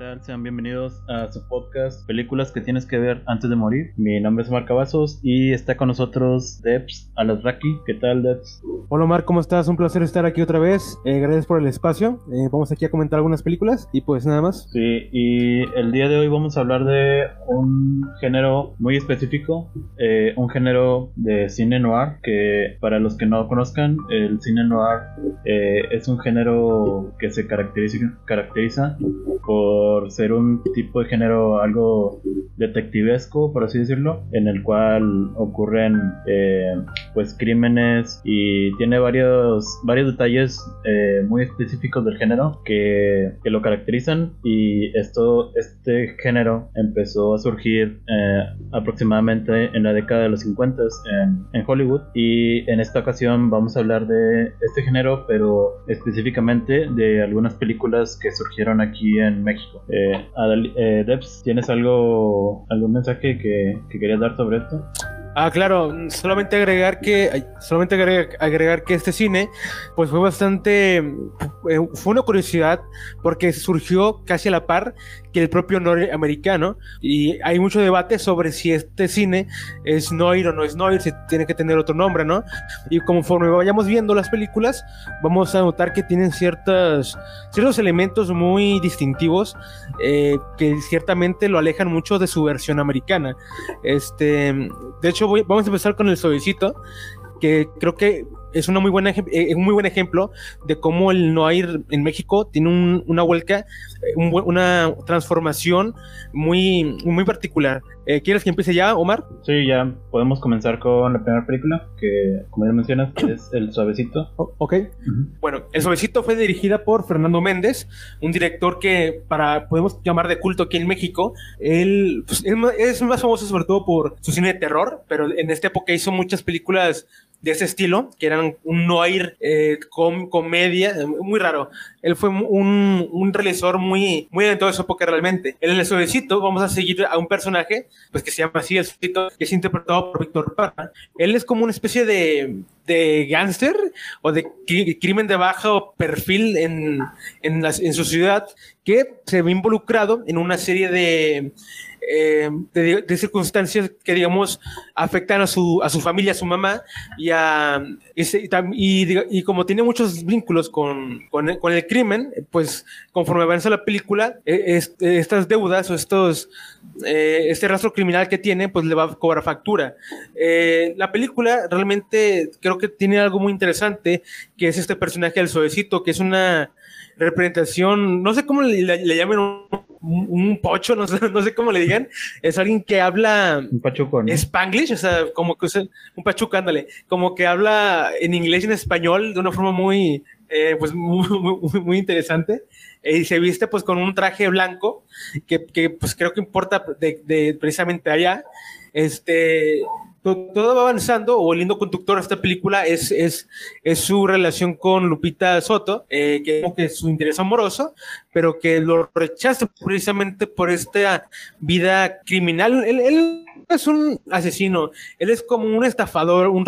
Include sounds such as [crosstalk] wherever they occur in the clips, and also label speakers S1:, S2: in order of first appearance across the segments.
S1: tal? Sean bienvenidos a su podcast Películas que tienes que ver antes de morir. Mi nombre es Marc Cavazos y está con nosotros Debs Alasraki. ¿Qué tal, Debs?
S2: Hola Omar, ¿cómo estás? Un placer estar aquí otra vez. Eh, gracias por el espacio. Eh, vamos aquí a comentar algunas películas y pues nada más.
S1: Sí, y el día de hoy vamos a hablar de un género muy específico, eh, un género de cine noir que para los que no conozcan, el cine noir es un género que se caracteriza, caracteriza por ser un tipo de género algo detectivesco, por así decirlo, en el cual ocurren eh, pues crímenes y tiene varios, varios detalles eh, muy específicos del género que, que, lo caracterizan y esto, este género empezó a surgir eh, aproximadamente en la década de los 50 en, en Hollywood y en esta ocasión vamos a hablar de este género pero específicamente de algunas películas que surgieron aquí en México. Eh, eh, Debs, ¿tienes algo, algún mensaje que, que querías dar sobre esto?
S2: Ah, claro, solamente agregar que solamente agregar, agregar, que este cine pues fue bastante eh, fue una curiosidad porque surgió casi a la par que el propio norteamericano y hay mucho debate sobre si este cine es noir o no es noir, si tiene que tener otro nombre, ¿no? Y conforme vayamos viendo las películas, vamos a notar que tienen ciertas ciertos elementos muy distintivos eh, que ciertamente lo alejan mucho de su versión americana. Este, de hecho vamos a empezar con el suavecito, que creo que es una muy buena, eh, un muy buen ejemplo de cómo el no ir en México tiene un, una vuelca, eh, un, una transformación muy, muy particular. Eh, ¿Quieres que empiece ya, Omar?
S1: Sí, ya podemos comenzar con la primera película, que como ya mencionas, [coughs] es El Suavecito.
S2: Oh, ok. Uh -huh. Bueno, El Suavecito fue dirigida por Fernando Méndez, un director que para podemos llamar de culto aquí en México. Él pues, es más famoso sobre todo por su cine de terror, pero en esta época hizo muchas películas de ese estilo, que eran un noir eh, com comedia, muy raro. Él fue un, un realizador muy, muy de toda su época realmente. En el suavecito vamos a seguir a un personaje, pues que se llama así, el suavecito, que es interpretado por Víctor Parra. Él es como una especie de, de gángster o de crimen de bajo perfil en, en, la, en su ciudad, que se ve involucrado en una serie de eh, de, circunstancias que, digamos, afectan a su, a su familia, a su mamá, y, a, y, como tiene muchos vínculos con, con, el crimen, pues conforme avanza la película, es, estas deudas o estos, eh, este rastro criminal que tiene, pues le va a cobrar factura. Eh, la película realmente creo que tiene algo muy interesante, que es este personaje del suavecito, que es una representación, no sé cómo le, le, le llaman un, un, pocho, no sé, [laughs] no sé cómo le digan, es alguien que habla
S1: un pachuco, ¿no?
S2: spanglish, o sea, como que usa un pachuco, ándale, como que habla en inglés y en español de una forma muy, eh, pues [laughs] muy, muy, muy interesante. Eh, y se viste pues con un traje blanco que, que pues creo que importa de, de precisamente allá. Este, todo va avanzando, o el lindo conductor de esta película es, es, es su relación con Lupita Soto, eh, que es que su interés amoroso, pero que lo rechaza precisamente por esta vida criminal. Él, él es un asesino, él es como un estafador, un,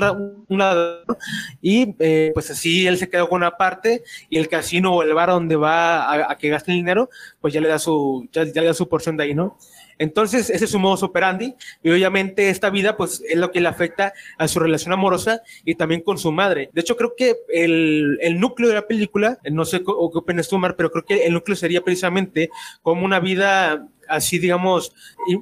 S2: un ladrón, y eh, pues así él se quedó con una parte, y el casino o el bar donde va a, a que gaste el dinero, pues ya le da su, ya, ya le da su porción de ahí, ¿no? Entonces, ese es su modus operandi y obviamente esta vida pues es lo que le afecta a su relación amorosa y también con su madre. De hecho, creo que el, el núcleo de la película, no sé qué opinas tú, Omar, pero creo que el núcleo sería precisamente como una vida así, digamos,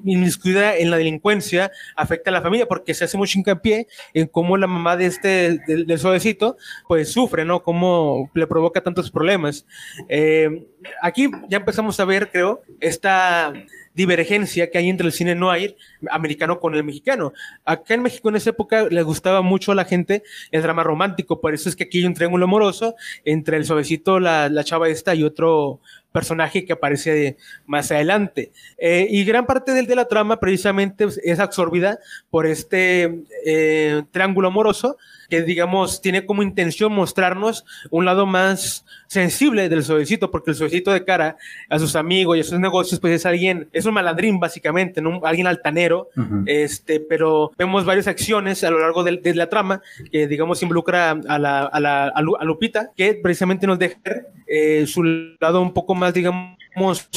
S2: inmiscuida en la delincuencia, afecta a la familia, porque se hace mucho hincapié en cómo la mamá de este, del, del suavecito, pues sufre, ¿no? Cómo le provoca tantos problemas. Eh, aquí ya empezamos a ver, creo, esta divergencia que hay entre el cine noir americano con el mexicano. Acá en México en esa época le gustaba mucho a la gente el drama romántico, por eso es que aquí hay un triángulo amoroso entre el suavecito, la, la chava esta y otro personaje que aparece más adelante. Eh, y gran parte de, de, la trama precisamente es absorbida por este eh, triángulo amoroso que digamos tiene como intención mostrarnos un lado más sensible del suavecito, porque el suavecito de cara a sus amigos y a sus negocios, pues es alguien, es un malandrín básicamente, ¿no? alguien altanero, uh -huh. este, pero vemos varias acciones a lo largo de, de la trama que digamos involucra a la, a la a Lupita, que precisamente nos deja eh, su lado un poco más, digamos,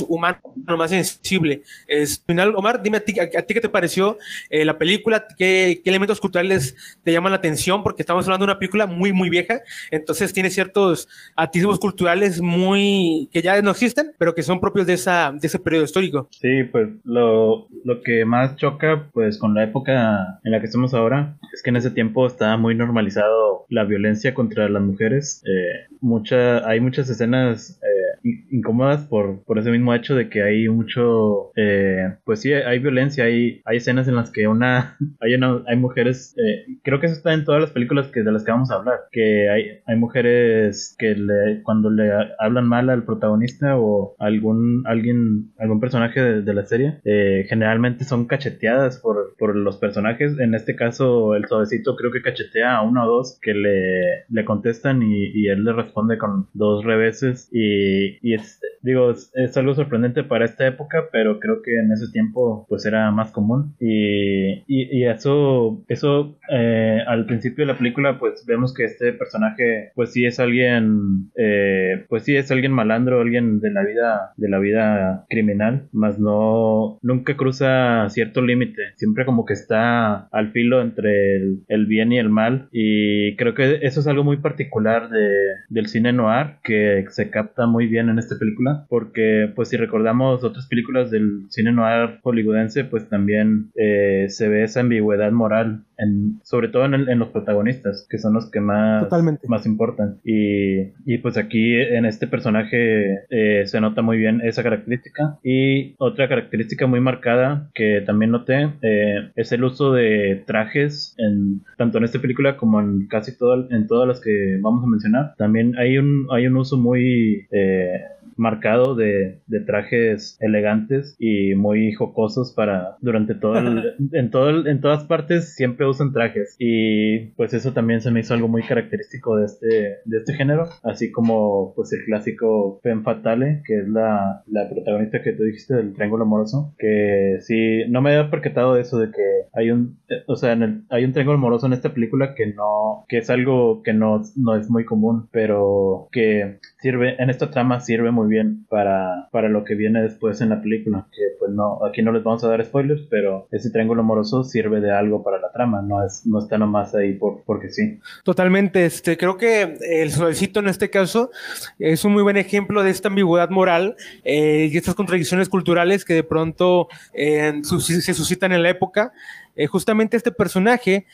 S2: humano, más sensible. Es, final, Omar, dime a ti, a, ti qué te pareció eh, la película, ¿Qué, ¿Qué, elementos culturales te llaman la atención, porque estamos hablando de una película muy, muy vieja, entonces tiene ciertos atisbos culturales muy que ya no existen, pero que son propios de, esa, de ese periodo histórico.
S1: Sí, pues lo, lo que más choca pues con la época en la que estamos ahora es que en ese tiempo estaba muy normalizado la violencia contra las mujeres. Eh, mucha, hay muchas escenas eh, incómodas por, por ese mismo hecho de que hay mucho, eh, pues sí, hay, violencia, hay, hay escenas en las que una, [laughs] hay, hay mujeres, eh, creo que eso está en todas las películas que, de las que vamos a hablar, que hay, hay mujeres que le, cuando le hablan mal al protagonista o algún, alguien, algún personaje de, la serie, eh, generalmente son cacheteadas por, por los personajes, en este caso el suavecito creo que cachetea a uno o dos que le, le contestan y, y él le responde con dos reveses y, y es, digo, es, algo sorprendente para esta época, pero creo que en ese tiempo pues era más común. Y, y, eso, eso eh, al principio de la película pues vemos que este personaje pues sí es alguien, eh, pues sí es alguien malandro, alguien de la vida, de la vida criminal, más no, nunca cruza cierto límite, siempre como que está al filo entre el, el, bien y el mal. Y creo que eso es algo muy particular de, del cine noir que se capta muy bien en esta película, porque pues si recordamos otras películas del cine noir hollywoodense, pues también eh, se ve esa ambigüedad moral, en, sobre todo en, en, los protagonistas, que son los que más, más importan. Y, y, pues aquí en este personaje eh, se nota muy bien esa característica. Y otra característica muy marcada que también noté eh, es el uso de trajes, en, tanto en esta película como en casi todo, en todas las que vamos a mencionar. También hay un, hay un uso muy Yeah. Marcado de, de, trajes elegantes y muy jocosos para durante todo el, [laughs] en todo en todas partes siempre usan trajes. Y pues eso también se me hizo algo muy característico de este de este género así como pues el clásico Femme Fatale que es la, la protagonista que tú dijiste del triángulo amoroso que sí no me había percatado de eso de que hay un eh, o sea en el, hay un triángulo amoroso en esta película que no que es algo que no, no es muy común pero que sirve en esta trama sirve muy bien para, para lo que viene después en la película. Que pues no, aquí no les vamos a dar spoilers, pero ese triángulo amoroso sirve de algo para la trama, no es, no está nomás ahí por, porque sí.
S2: Totalmente, este, creo que el suavecito en este caso es un muy buen ejemplo de esta ambigüedad moral eh, y estas contradicciones culturales que de pronto eh, se suscitan en la época. Eh, justamente este personaje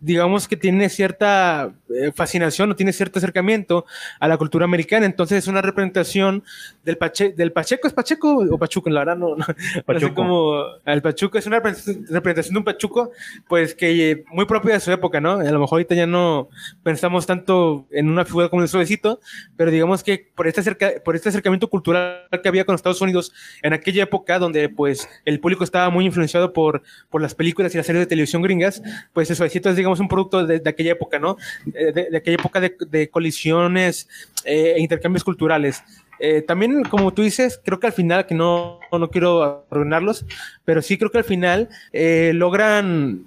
S2: digamos que tiene cierta eh, fascinación o tiene cierto acercamiento a la cultura americana, entonces es una representación del, Pache, del Pacheco, ¿es Pacheco o Pachuco? La verdad no, no, [laughs] como el Pachuco, es una representación de un Pachuco, pues que eh, muy propia de su época, ¿no? A lo mejor ahorita ya no pensamos tanto en una figura como el suavecito, pero digamos que por este, acerca, por este acercamiento cultural que había con Estados Unidos en aquella época, donde pues el público estaba muy influenciado por, por las películas y las series de televisión gringas, pues el suavecito digamos, un producto de, aquella época, ¿no? De, aquella época de, colisiones eh, e intercambios culturales. Eh, también, como tú dices, creo que al final, que no, no quiero arruinarlos, pero sí creo que al final eh, logran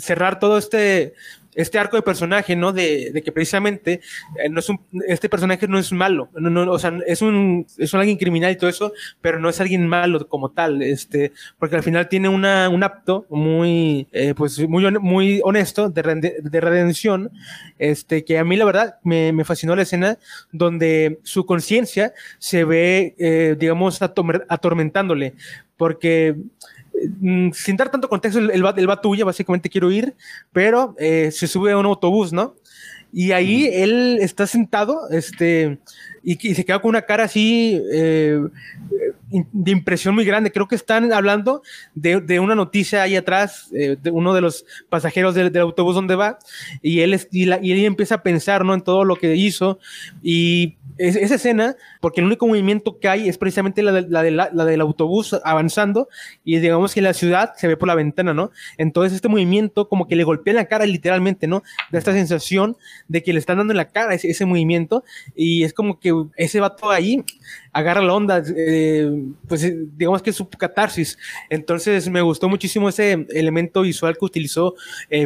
S2: cerrar todo este este arco de personaje, ¿no? De, que precisamente eh, no es un, este personaje no es malo, no, no, o sea, es un, es alguien criminal y todo eso, pero no es alguien malo como tal, este, porque al final tiene una, un apto muy, eh, pues muy, muy honesto de, de, redención, este, que a mí la verdad me, me fascinó la escena donde su conciencia se ve, eh, digamos, atormentándole, porque sin dar tanto contexto, el, el, el va tuya, básicamente quiero ir, pero eh, se sube a un autobús, ¿no? Y ahí él está sentado, este, y, y, se queda con una cara así eh, de impresión muy grande. Creo que están hablando de, de una noticia ahí atrás, eh, de uno de los pasajeros del, del, autobús donde va, y él, y, la, y él empieza a pensar, ¿no? En todo lo que hizo, y esa escena, porque el único movimiento que hay es precisamente la, la, de la, del autobús avanzando y digamos que la ciudad se ve por la ventana, ¿no? Entonces este movimiento como que le golpea en la cara literalmente, ¿no? De esta sensación de que le están dando en la cara ese, ese movimiento y es como que ese vato ahí agarra la onda, eh, pues digamos que su catarsis. Entonces me gustó muchísimo ese elemento visual que utilizó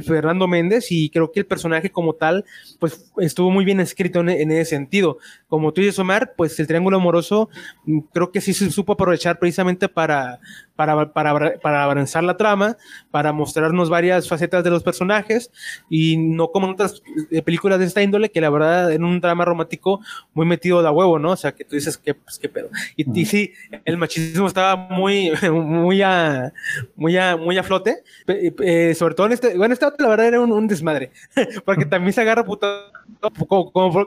S2: Fernando Méndez y creo que el personaje como tal, pues estuvo muy bien escrito en, ese sentido. Como tú dices, Omar, pues el triángulo amoroso mm, creo que sí se supo aprovechar precisamente para, para, para, para avanzar la trama, para mostrarnos varias facetas de los personajes y no como en otras eh, películas de esta índole que la verdad en un drama romántico muy metido de huevo, ¿no? O sea, que tú dices que, pues, qué pedo. Y, sí, el machismo estaba muy, [laughs] muy a, muy a, muy a flote, eh, sobre todo en este, bueno, este la verdad era un, desmadre, [laughs] porque también se agarra puto,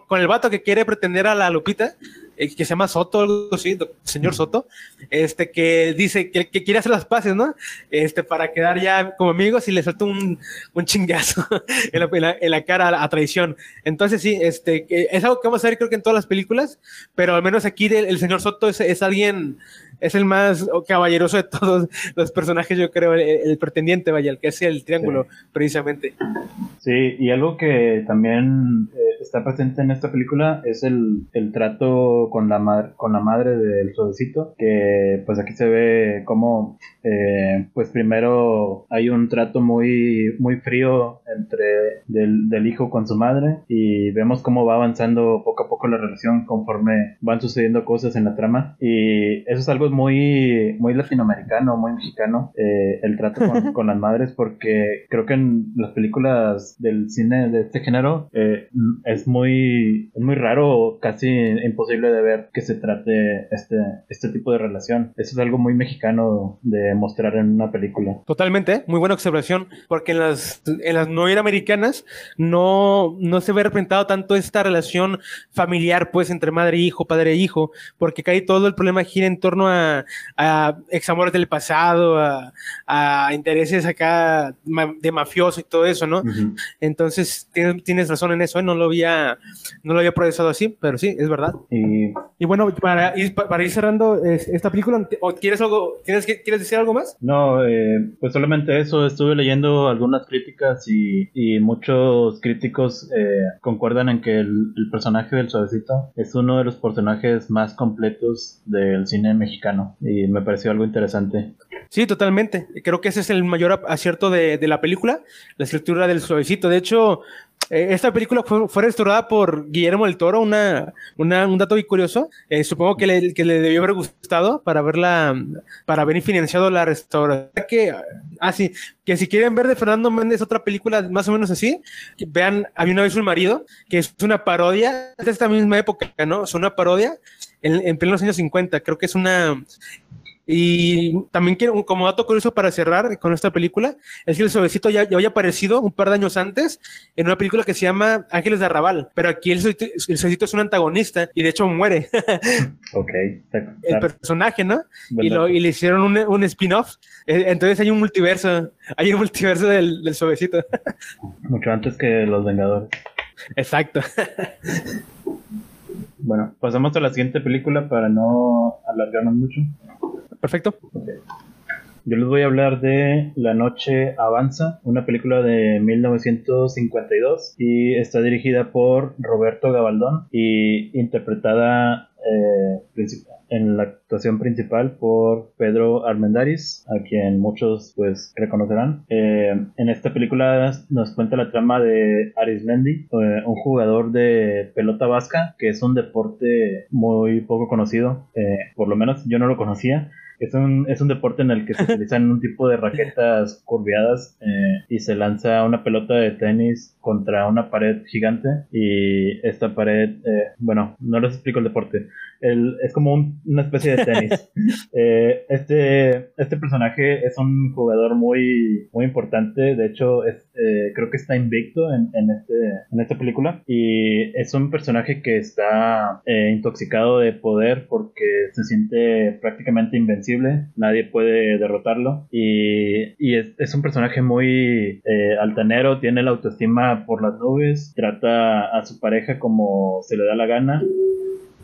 S2: con el vato que quiere pretender a la Lupita, eh, que se llama Soto, algo así, señor Soto, este, que dice que, quiere hacer las paces, ¿no? Este, para quedar ya como amigos y le salta un, un chingazo [laughs] en, la, cara a, traición. Entonces, sí, este, es algo que vamos a ver creo que en todas las películas, pero al menos aquí el, señor Soto es, es alguien es el más caballeroso de todos los personajes, yo creo, el, pretendiente, vaya, el que hace el triángulo, precisamente.
S1: Sí, y algo que también eh, está presente en esta película es el, el trato con la, madre, con la madre del suavecito, que pues aquí se ve como, eh, pues primero hay un trato muy, muy frío entre del, del hijo con su madre y vemos cómo va avanzando poco a poco la relación conforme van sucediendo cosas en la trama. Y eso es algo muy, muy latinoamericano, muy mexicano, eh, el trato con, [laughs] las madres, porque creo que en las películas del cine de este género eh, es muy, es muy raro, casi imposible de ver que se trate este, este tipo de relación. Eso es algo muy mexicano de mostrar en una película.
S2: Totalmente, muy buena observación, porque en las, en las no americanas no, no se ve representado tanto esta relación familiar, pues, entre madre e hijo, padre e hijo, porque cae todo el problema gira en torno a a, examores del pasado, a, intereses acá de mafioso y todo eso, ¿no? Entonces, tienes, razón en eso, ¿eh? no, lo había, no lo había procesado así, pero sí, es verdad. Y, bueno, para ir, para ir cerrando esta película, ¿o ¿quieres, algo, ¿tienes, ¿quieres decir algo más?
S1: No, eh, pues solamente eso, estuve leyendo algunas críticas y, muchos críticos eh, concuerdan en que el, el personaje del suavecito es uno de los personajes más completos del cine mexicano y me pareció algo interesante.
S2: Sí, totalmente. Creo que ese es el mayor acierto de, la película, la escritura del suavecito. De hecho, esta película fue, restaurada por Guillermo del Toro, un dato muy curioso. Eh, supongo que le, debió haber gustado para verla, para haber financiado la restauración. Que, ah, sí, que si quieren ver de Fernando Méndez otra película más o menos así, vean Había una vez un marido, que es una parodia de esta misma época, ¿no? Es una parodia en, en plenos años 50. Creo que es una y también quiero, como dato curioso para cerrar con esta película, es que el suavecito ya, ya había aparecido un par de años antes en una película que se llama Ángeles de Arrabal, pero aquí el, suavecito es un antagonista y de hecho muere. [laughs]
S1: ok.
S2: El personaje, ¿no? Y, lo, y, le hicieron un, un spin-off. Eh, entonces hay un multiverso, hay un multiverso del, del suavecito.
S1: Mucho antes que Los Vengadores.
S2: Exacto. [laughs]
S1: Bueno, pasamos a la siguiente película para no alargarnos mucho.
S2: Perfecto.
S1: Yo les voy a hablar de La Noche Avanza, una película de 1952 y está dirigida por Roberto Gabaldón y interpretada eh, en la actuación principal por Pedro Armendáriz, a quien muchos pues reconocerán. Eh, en esta película nos cuenta la trama de Arismendi, eh, un jugador de pelota vasca, que es un deporte muy poco conocido, por lo menos yo no lo conocía. Es un, es un deporte en el que se [laughs] utilizan un tipo de raquetas curviadas y se lanza una pelota de tenis contra una pared gigante y esta pared, bueno, no les explico el deporte, es como una especie de tenis. [laughs] Eh, este, este personaje es un jugador muy, muy importante, de hecho es, eh, creo que está invicto en, en, este, en esta película. Y es un personaje que está eh, intoxicado de poder porque se siente prácticamente invencible, nadie puede derrotarlo. Y, y es, es, un personaje muy altanero, tiene la autoestima por las nubes, trata a su pareja como se le da la gana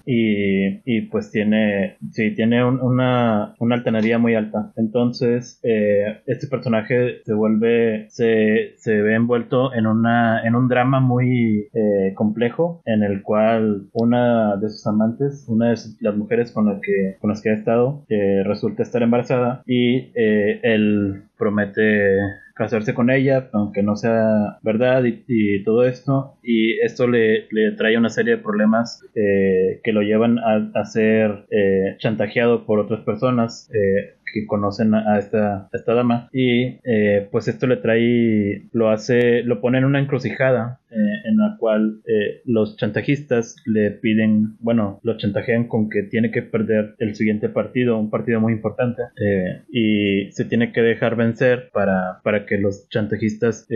S1: y, y pues tiene, sí, tiene una, una altanería muy alta. Entonces, eh, este personaje se vuelve, se, se ve envuelto en, una, en un drama muy eh, complejo en el cual una de sus amantes, una de las mujeres con, la que, con las que ha estado, eh, resulta estar embarazada y él promete casarse con ella, aunque no sea verdad y, todo esto. Y esto le, le, trae una serie de problemas eh, que lo llevan a, ser eh, chantajeado por otras personas. Eh, que conocen a esta, esta dama y eh, pues esto le trae lo hace lo pone en una encrucijada eh, en la cual eh, los chantajistas le piden bueno lo chantajean con que tiene que perder el siguiente partido un partido muy importante y se tiene que dejar vencer para, para que los chantajistas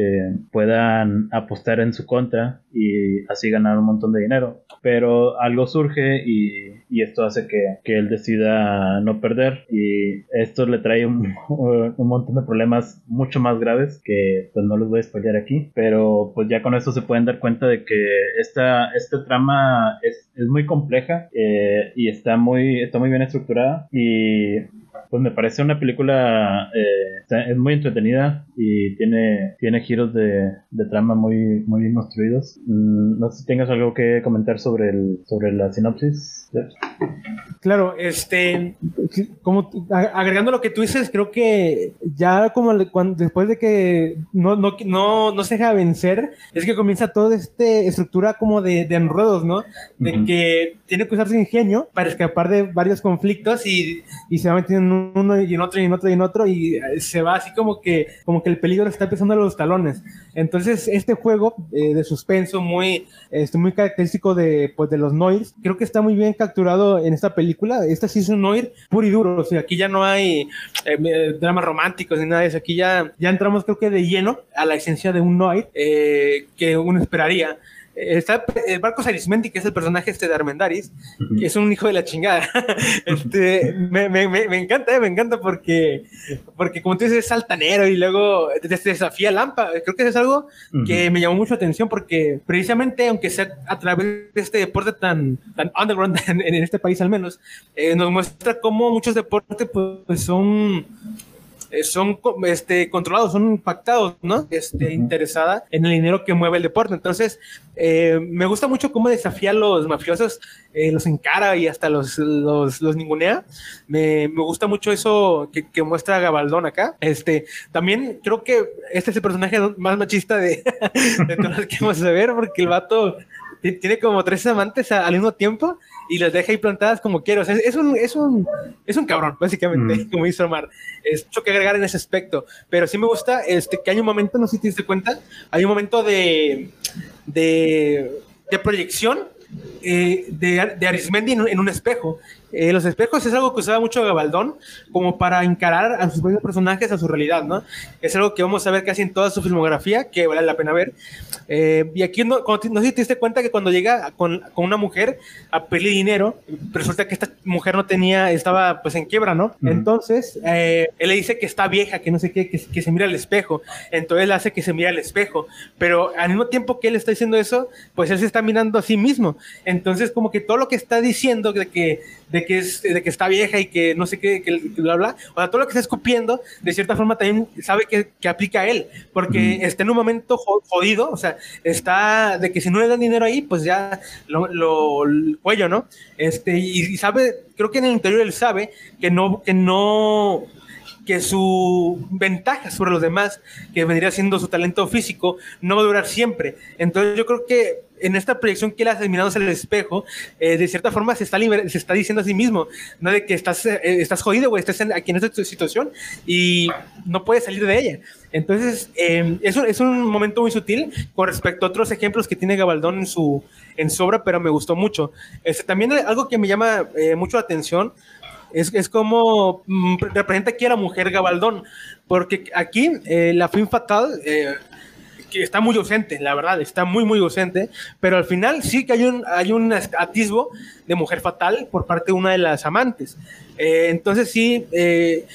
S1: puedan apostar en su contra y así ganar un montón de dinero. Pero algo surge y, y esto hace que, que él decida no perder y esto le trae un, [laughs] un, montón de problemas mucho más graves que pues no los voy a spoilear aquí, pero pues ya con eso se pueden dar cuenta de que esta, esta trama es, es muy compleja eh, y está muy, está muy bien estructurada. Y pues me parece una película eh, es muy entretenida y tiene tiene giros de, de trama muy muy bien construidos. Mm, no sé si tengas algo que comentar sobre el sobre la sinopsis
S2: claro este como agregando lo que tú dices creo que ya como cuando, después de que no, no, no, no se deja vencer es que comienza toda esta estructura como de, de enredos no de que tiene que usar su ingenio para escapar de varios conflictos y, y se va metiendo en uno y en otro y en otro y en otro y eh, se va así como que, como que el peligro está empezando a los talones. Entonces, este juego eh, de suspenso muy, este, muy característico de, pues, de los Noirs, creo que está muy bien capturado en esta película. Esta sí es un Noir puro y duro, o sea, aquí ya no hay eh, dramas románticos ni nada de eso, aquí ya, ya entramos creo que de lleno a la esencia de un Noir que uno esperaría. Está el Barcos Arismendi, que es el personaje este de Armendaris, que es un hijo de la chingada. [laughs] este, me, me, me, encanta, eh, me encanta porque, porque como tú dices, es altanero y luego desafía Lampa. Creo que es algo que me llamó mucho atención porque precisamente, aunque sea a través de este deporte tan, tan underground [laughs] en, este país al menos, eh, nos muestra cómo muchos deportes pues, son eh, son este, controlados, son pactados, ¿no? Este, interesada en el dinero que mueve el deporte. Entonces, eh, me gusta mucho cómo desafía a los mafiosos, eh, los encara y hasta los, los, los ningunea. Me, me, gusta mucho eso que, que, muestra Gabaldón acá. Este, también creo que este es el personaje más machista de, [laughs] de todos los que vamos a ver, porque el vato tiene como tres amantes al mismo tiempo y las deja ahí plantadas como quiero. O sea, es un, es un, es un cabrón, básicamente, mm. como hizo Omar. Es mucho que agregar en ese aspecto. Pero sí me gusta este, que hay un momento, no sé si te diste cuenta, hay un momento de, de, de proyección eh, de, de, Arismendi en, un espejo. Eh, los espejos es algo que usaba mucho Gabaldón como para encarar a sus propios personajes a su realidad, ¿no? Es algo que vamos a ver casi en toda su filmografía, que vale la pena ver. Eh, y aquí no, no sé si te diste cuenta que cuando llega con, con, una mujer a pedir dinero, resulta que esta mujer no tenía, estaba pues en quiebra, ¿no? Entonces, él le dice que está vieja, que no sé qué, que, que, se mira al espejo. Entonces él hace que se mira al espejo. Pero al mismo tiempo que él está diciendo eso, pues él se está mirando a sí mismo. Entonces, como que todo lo que está diciendo de que de que, es, de que está vieja y que no sé qué, que, bla, bla. O sea, todo lo que está escupiendo, de cierta forma también sabe que, que aplica a él, porque está en un momento jodido, o sea, está de que si no le dan dinero ahí, pues ya lo, lo el cuello, ¿no? Este, y, y, sabe, creo que en el interior él sabe que no, que no, que su ventaja sobre los demás, que vendría siendo su talento físico, no va a durar siempre. Entonces yo creo que en esta proyección que él hace mirándose el espejo, eh, de cierta forma se está, se está diciendo a sí mismo, no de que estás, eh, estás jodido, güey, estás aquí en esta situación y no puedes salir de ella. Entonces, eh, eso es un momento muy sutil con respecto a otros ejemplos que tiene Gabaldón en su, en su obra, pero me gustó mucho. Este, también algo que me llama eh, mucho la atención es, es como mm, representa aquí a la mujer Gabaldón, porque aquí eh, la fin fatal eh, está muy ausente, la verdad, está muy, muy ausente, pero al final sí que hay un, hay un atisbo de mujer fatal por parte de una de las amantes. Eh, entonces sí, eh,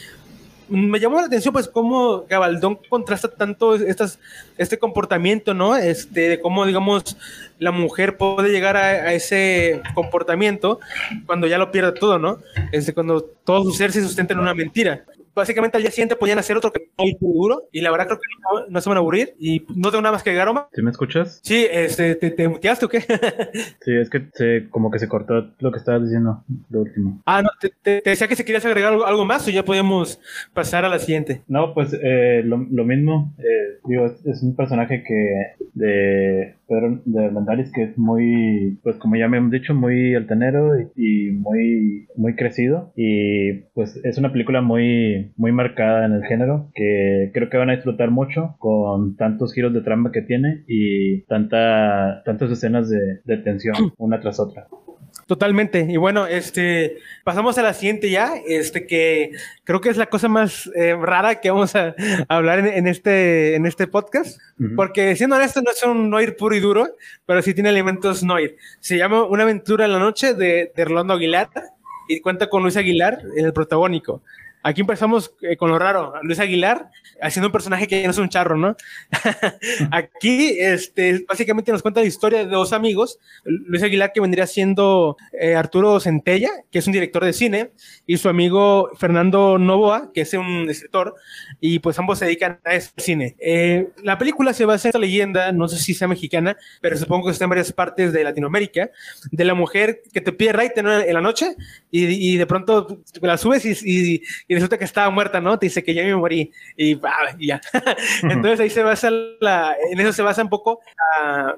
S2: me llamó la atención pues cómo Gabaldón contrasta tanto estas, este comportamiento, ¿no? Este, de cómo, digamos, la mujer puede llegar a, ese comportamiento cuando ya lo pierde todo, ¿no? Este, cuando todo su ser se sustenta en una mentira básicamente al día siguiente podían hacer otro que muy duro y la verdad creo que no, se van a aburrir y no tengo nada más que agregar, Omar.
S1: ¿Sí me escuchas?
S2: Sí, este, ¿te, te muteaste o qué? [laughs]
S1: sí, es que se, como que se cortó lo que estabas diciendo, lo último.
S2: Ah, no, te, decía que si querías agregar algo, más o ya podemos pasar a la siguiente.
S1: No, pues eh, lo, lo, mismo, eh, digo, es, un personaje que de Pedro de Mendalis que es muy, pues como ya me han dicho, muy altanero y, muy, muy crecido y pues es una película muy muy marcada en el género que creo que van a disfrutar mucho con tantos giros de trama que tiene y tanta, tantas escenas de tensión una tras otra.
S2: Totalmente. Y bueno, este, pasamos a la siguiente ya, este, que creo que es la cosa más eh, rara que vamos a, hablar en, este, en este podcast, porque siendo honesto no es un noir puro y duro, pero sí tiene elementos noir. Se llama Una aventura en la noche de, de Rolando Aguilar y cuenta con Luis Aguilar en el protagónico. Aquí empezamos eh, con lo raro. Luis Aguilar haciendo un personaje que no es un charro, ¿no? [laughs] Aquí, este, básicamente nos cuenta la historia de dos amigos. Luis Aguilar, que vendría siendo eh, Arturo Centella, que es un director de cine, y su amigo Fernando Novoa, que es un escritor, y pues ambos se dedican a ese cine. Eh, la película se basa en esta leyenda, no sé si sea mexicana, pero supongo que está en varias partes de Latinoamérica, de la mujer que te pide raite en la noche y, de pronto la subes y y resulta que estaba muerta, ¿no? Te dice que ya me morí y, ah, ya. [laughs] Entonces ahí se basa la, en eso se basa un poco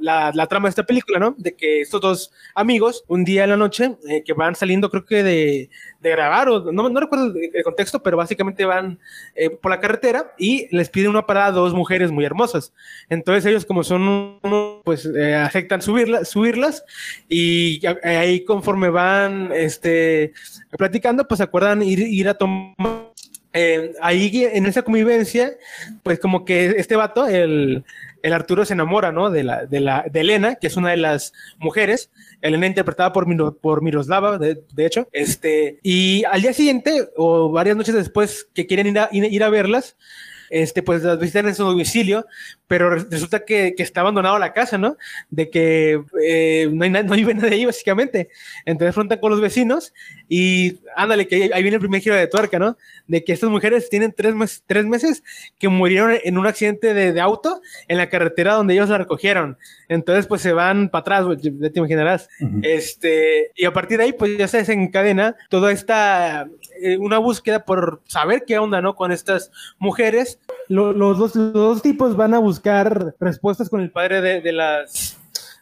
S2: la, la, trama de esta película, ¿no? De que estos dos amigos, un día en la noche, eh, que van saliendo creo que de, de grabar, o no, no recuerdo el, contexto, pero básicamente van eh, por la carretera y les piden una parada a dos mujeres muy hermosas. Entonces ellos como son, pues eh, aceptan subirlas, subirlas y ahí conforme van este, platicando, pues acuerdan ir, ir a tomar eh, ahí en esa convivencia, pues como que este vato, el, el Arturo se enamora, ¿no? De la, de la, de Elena, que es una de las mujeres, Elena interpretada por, por Miroslava, de, de, hecho, este, y al día siguiente, o varias noches después, que quieren ir a, ir a verlas, este, pues las visitan en su domicilio, pero resulta que, que está abandonado la casa, ¿no? De que eh, no, hay no hay [laughs] nadie ahí, básicamente. Entonces afrontan con los vecinos y ándale, que ahí viene el primer giro de tuerca, ¿no? De que estas mujeres tienen tres, mes, tres meses que murieron en un accidente de, de, auto en la carretera donde ellos la recogieron. Entonces, pues se van para atrás, ya te imaginarás. este, y a partir de ahí, pues ya se desencadena toda esta, eh, una búsqueda por saber qué onda, ¿no? Con estas mujeres los, dos, los, dos, tipos van a buscar respuestas con el padre de, de las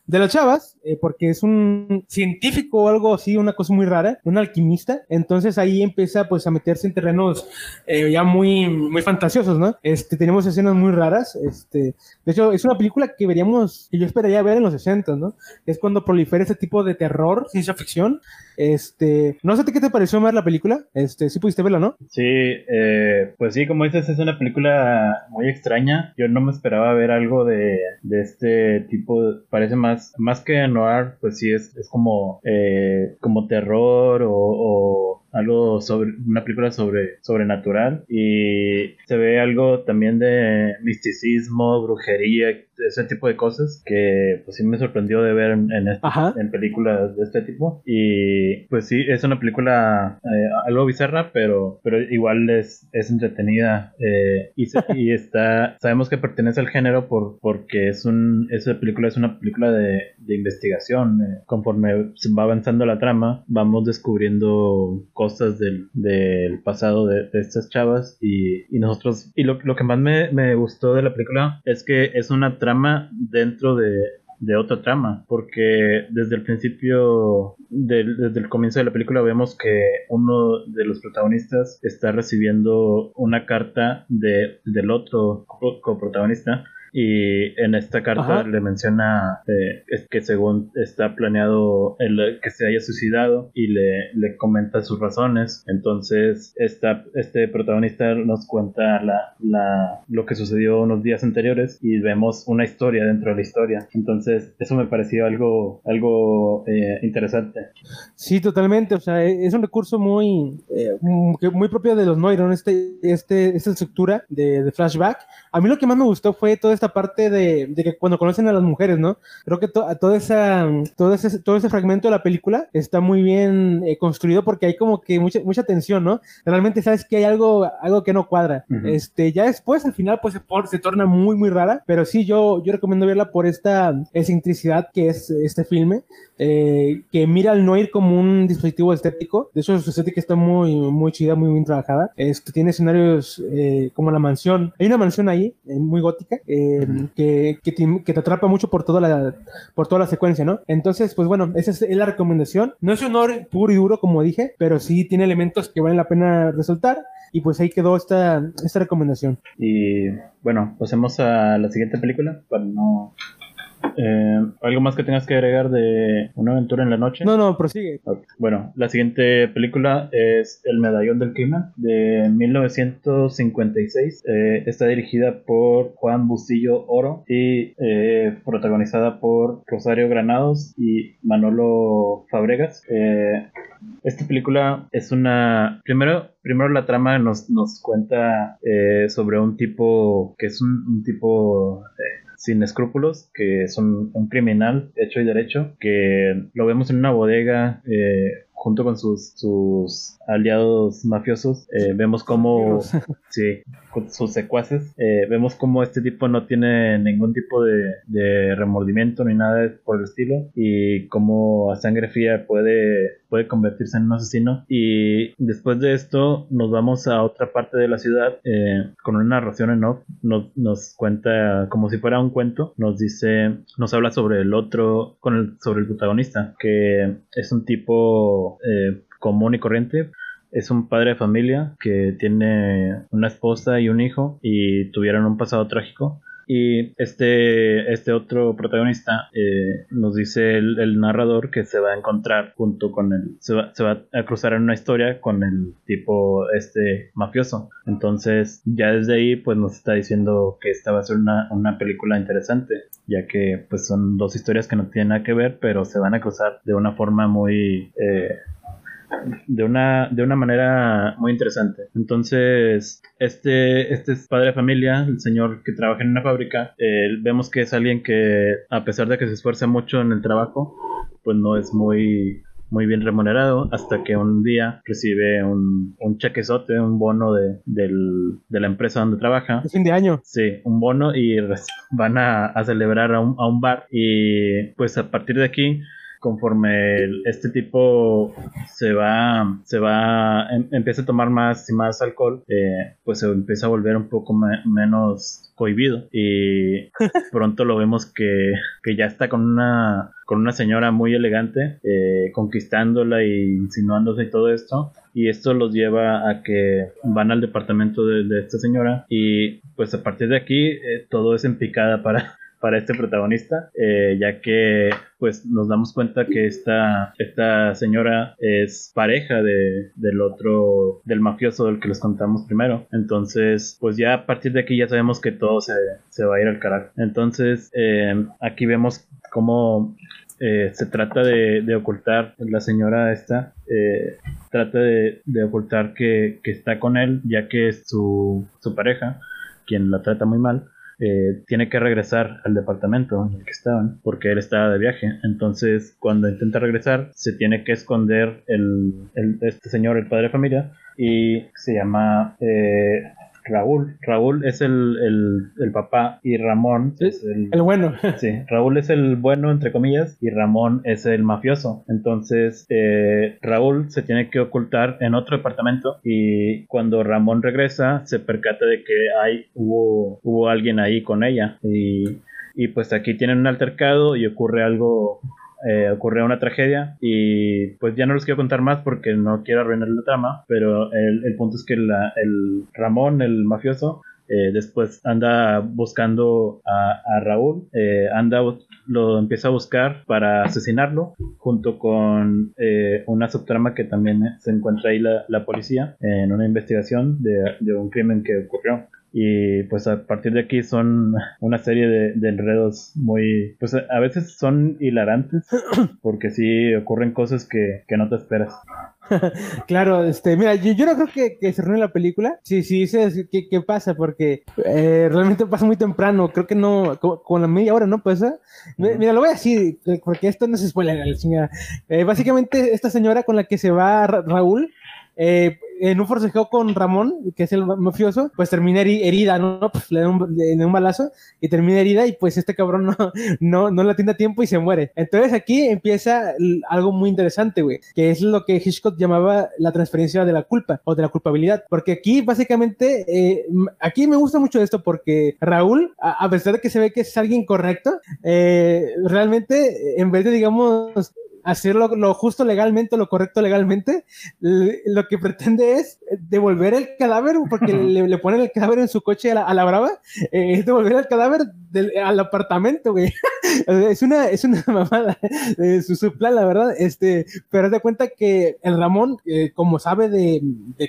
S2: de las chavas, eh, porque es un científico o algo así, una cosa muy rara, un alquimista. Entonces ahí empieza pues a meterse en terrenos eh, ya muy, muy fantasiosos, ¿no? Este, tenemos escenas muy raras. Este, de hecho, es una película que veríamos, que yo esperaría ver en los 60, ¿no? Es cuando prolifera este tipo de terror, ciencia ficción. Este, no sé qué te pareció ver la película. Este, sí pudiste verla, ¿no?
S1: Sí, eh, pues sí, como dices, es una película muy extraña. Yo no me esperaba ver algo de, de este tipo. Parece más más, que noir, pues sí es, es como, eh, como terror o, algo sobre una película sobre sobrenatural y se ve algo también de misticismo, brujería, ese tipo de cosas que pues sí me sorprendió de ver en, en, películas de este tipo. Y pues sí es una película eh, algo bizarra pero pero igual es, es entretenida eh, y, [laughs] y, está sabemos que pertenece al género por porque es un esa película es una película de, de investigación eh, conforme va avanzando la trama vamos descubriendo cosas del, del pasado de, estas chavas y, y nosotros y lo, lo que más me, me gustó de la película es que es una trama dentro de, de otra trama, porque desde el principio, desde el comienzo de la película vemos que uno de los protagonistas está recibiendo una carta de, del otro coprotagonista y en esta carta le menciona eh, que según está planeado el, que se haya suicidado y le, le comenta sus razones. Entonces esta, este protagonista nos cuenta la, la, lo que sucedió unos días anteriores y vemos una historia dentro de la historia. Entonces eso me pareció algo, algo eh, interesante.
S2: Sí, totalmente. O sea, e, es un recurso muy, eh, muy propio de los Noiron, este, este, esta estructura de, de flashback. A mí lo que más me gustó fue toda esta parte de, que cuando conocen a las mujeres, ¿no? Creo que toda esa, todo, ese, todo ese fragmento de la película está muy bien eh, construido porque hay como que mucha, mucha tensión, ¿no? Realmente sabes que hay algo, algo que no cuadra. Este, ya después, al final, pues se, se, torna muy, muy rara, pero sí, yo, yo recomiendo verla por esta excentricidad que es este filme. Eh, que mira al Noir como un dispositivo estético. De hecho, su estética está muy, muy chida, muy bien trabajada. Este, tiene escenarios eh, como la mansión. Hay una mansión ahí, muy gótica, que, que, te, atrapa mucho por toda, la, por toda la secuencia, ¿no? Entonces, pues bueno, esa es la recomendación. No es un honor puro y duro, como dije, pero sí tiene elementos que valen la pena resaltar. Y pues ahí quedó esta, esta recomendación.
S1: Y bueno, pasemos a la siguiente película para no eh, ¿Algo más que tengas que agregar de Una aventura en la noche?
S2: No, no, prosigue.
S1: Bueno, la siguiente película es El medallón del crimen de 1956. Eh, está dirigida por Juan Bustillo Oro y eh, protagonizada por Rosario Granados y Manolo Fabregas. esta película es una... Primero, primero la trama nos, nos cuenta sobre un tipo que es un, un tipo sin escrúpulos, que son un criminal hecho y derecho, que lo vemos en una bodega eh, junto con sus, sus aliados mafiosos, eh, vemos como, [laughs] sí, con sus secuaces, eh, vemos como este tipo no tiene ningún tipo de, de, remordimiento ni nada por el estilo y como a sangre fría puede, puede convertirse en un asesino y después de esto nos vamos a otra parte de la ciudad eh, con una narración en off, nos, nos cuenta como si fuera un cuento, nos dice, nos habla sobre el otro, con el, sobre el protagonista, que es un tipo eh, común y corriente. Es un padre de familia que tiene una esposa y un hijo y tuvieron un pasado trágico. Y este, este otro protagonista eh, nos dice el, narrador que se va a encontrar junto con el. Se va, se va, a cruzar en una historia con el tipo este mafioso. Entonces, ya desde ahí, pues nos está diciendo que esta va a ser una, una película interesante, ya que pues son dos historias que no tienen nada que ver, pero se van a cruzar de una forma muy. Eh, de una, de una manera muy interesante. Entonces, este, este es padre de familia, el señor que trabaja en una fábrica, eh, vemos que es alguien que, a pesar de que se esfuerza mucho en el trabajo, pues no es muy muy bien remunerado hasta que un día recibe un, un chequezote, un bono de, de la empresa donde trabaja.
S2: fin de año.
S1: Sí, un bono y [laughs] van a, a celebrar a un, a un bar y pues a partir de aquí conforme este tipo se va, se va, em, empieza a tomar más y más alcohol, eh, pues se empieza a volver un poco menos cohibido. Y [laughs] pronto lo vemos que, que, ya está con una con una señora muy elegante eh, conquistándola y insinuándose y todo esto. Y esto los lleva a que van al departamento de, esta señora y pues a partir de aquí eh, todo es en picada para para este protagonista, eh, ya que pues nos damos cuenta que esta, esta señora es pareja de, del otro, del mafioso del que les contamos primero. Entonces, pues ya a partir de aquí ya sabemos que todo se, se va a ir al carajo. Entonces, eh, aquí vemos cómo eh, se trata de, de, ocultar, la señora esta, trata de, de ocultar que, que, está con él, ya que es su, su pareja, quien la trata muy mal. Eh, tiene que regresar al departamento en el que estaban porque él estaba de viaje. Entonces, cuando intenta regresar, se tiene que esconder el, este señor, el padre de familia, y se llama eh, Raúl. Raúl es el, el, papá y Ramón es el,
S2: el, bueno. [laughs]
S1: Sí, Raúl es el bueno, entre comillas, y Ramón es el mafioso. Entonces, eh, Raúl se tiene que ocultar en otro departamento y cuando Ramón regresa, se percata de que hay, hubo, hubo alguien ahí con ella. Y, y pues aquí tienen un altercado y ocurre algo eh, ocurre una tragedia y pues ya no les quiero contar más porque no quiero arruinar la trama, pero el, punto es que el Ramón, el mafioso, eh, después anda buscando a, Raúl, eh, anda lo empieza a buscar para asesinarlo junto con eh, una subtrama que también se encuentra ahí la, la policía en una investigación de, de, un crimen que ocurrió y pues a partir de aquí son una serie de, de enredos muy pues a veces son hilarantes [clears throat] porque sí ocurren cosas que, que no te esperas [laughs]
S2: claro, este, mira, yo, yo no creo que, que se reúne la película. Sí, sí, dices qué, qué pasa, porque eh, realmente pasa muy temprano. Creo que no, con, la media hora no pasa. Mira, lo voy a decir, porque esto no se spoiler, eh, básicamente, esta señora con la que se va Raúl, eh, en un forcejeo con Ramón, que es el mafioso, pues termina herida, ¿no? Pues le da, un, balazo y termina herida y pues este cabrón no, [laughs] no, no la tiene a tiempo y se muere. Entonces aquí empieza algo muy interesante, güey, que es lo que Hitchcock llamaba la transferencia de la culpa o de la culpabilidad. Porque aquí básicamente, eh, aquí me gusta mucho esto porque Raúl, a, pesar de que se ve que es alguien correcto, eh, realmente en vez de, digamos, hacer lo, justo legalmente, lo correcto legalmente, lo que pretende es devolver el cadáver, porque le, ponen el cadáver en su coche a la, brava, eh, es devolver el cadáver al apartamento, güey. [laughs] es una, es una [laughs] mamada eh, su, plan, la verdad, este, pero de cuenta que el Ramón, eh, como sabe de,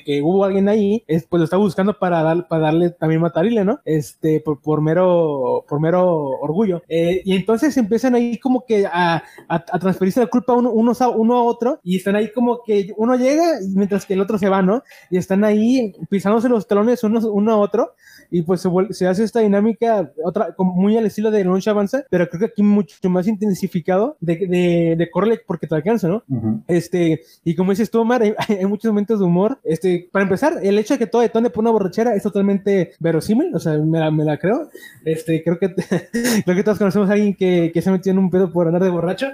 S2: que hubo alguien ahí, es, pues lo está buscando para, dar, para darle también matarile, ¿no? Este, por, por mero, por mero orgullo. y entonces empiezan ahí como que a, a transferirse la culpa uno, uno, a otro y están ahí como que uno llega mientras que el otro se va, ¿no? Y están ahí pisándose los talones uno, uno a otro y pues se, se hace esta dinámica otra muy al estilo de Noche Avanza, pero creo que aquí mucho más intensificado de, de, de Corley porque te alcanza, ¿no? Este, y como dices tú, Omar, hay, muchos momentos de humor. Este, para empezar, el hecho de que todo detone por una borrachera es totalmente verosímil, o sea, me la, me la creo. Este, creo que, [laughs] creo que todos conocemos a alguien que, que se metió en un pedo por andar de borracho.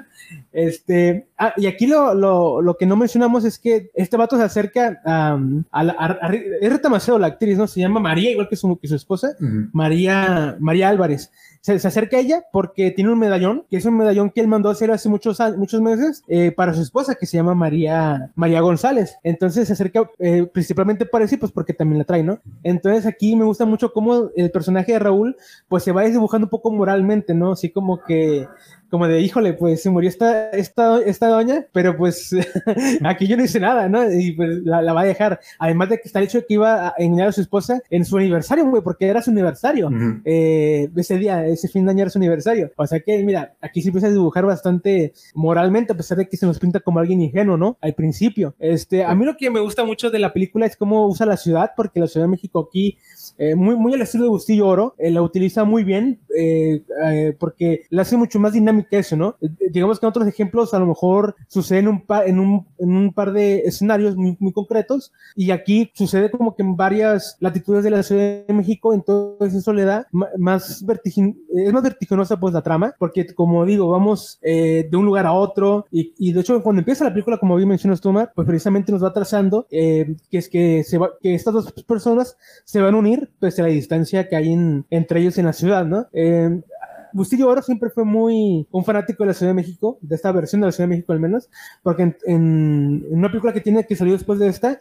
S2: Este, ah, y aquí lo, lo, lo, que no mencionamos es que este vato se acerca a, a, a, es Rita la actriz, ¿no? Se llama María, igual que su, que su esposa, María, María Álvarez se, acerca a ella porque tiene un medallón, que es un medallón que él mandó a hacer hace muchos, muchos meses eh, para su esposa, que se llama María, María González. Entonces se acerca eh, principalmente para eso, pues porque también la trae, ¿no? Entonces aquí me gusta mucho cómo el personaje de Raúl, pues se va desdibujando un poco moralmente, ¿no? Así como que como de, híjole, pues se murió esta, esta, esta doña, pero pues [laughs] aquí yo no hice nada, ¿no? Y pues la, va a dejar. Además de que está el hecho de que iba a engañar a su esposa en su aniversario, güey, porque era su aniversario. eh, ese día, ese fin de año era su aniversario. O sea que, mira, aquí se empieza a dibujar bastante moralmente, a pesar de que se nos pinta como alguien ingenuo, ¿no? Al principio. Este, a mí lo que me gusta mucho de la película es cómo usa la ciudad, porque la Ciudad de México aquí eh, muy, muy al estilo de Bustillo Oro, eh, la utiliza muy bien eh, porque la hace mucho más dinámica eso, ¿no? digamos que en otros ejemplos a lo mejor sucede en un, en un, en un par de escenarios muy, muy, concretos y aquí sucede como que en varias latitudes de la Ciudad de México, entonces eso le da más vertigin es más vertiginosa pues la trama, porque como digo, vamos de un lugar a otro y, y, de hecho cuando empieza la película, como bien mencionas tú, pues precisamente nos va trazando que es que, se va, que estas dos personas se van a unir pues la distancia que hay entre ellos en la ciudad, ¿no? Eh, Bustillo Oro siempre fue muy un fanático de la Ciudad de México, de esta versión de la Ciudad de México al menos, porque en, en una película que tiene que salió después de esta,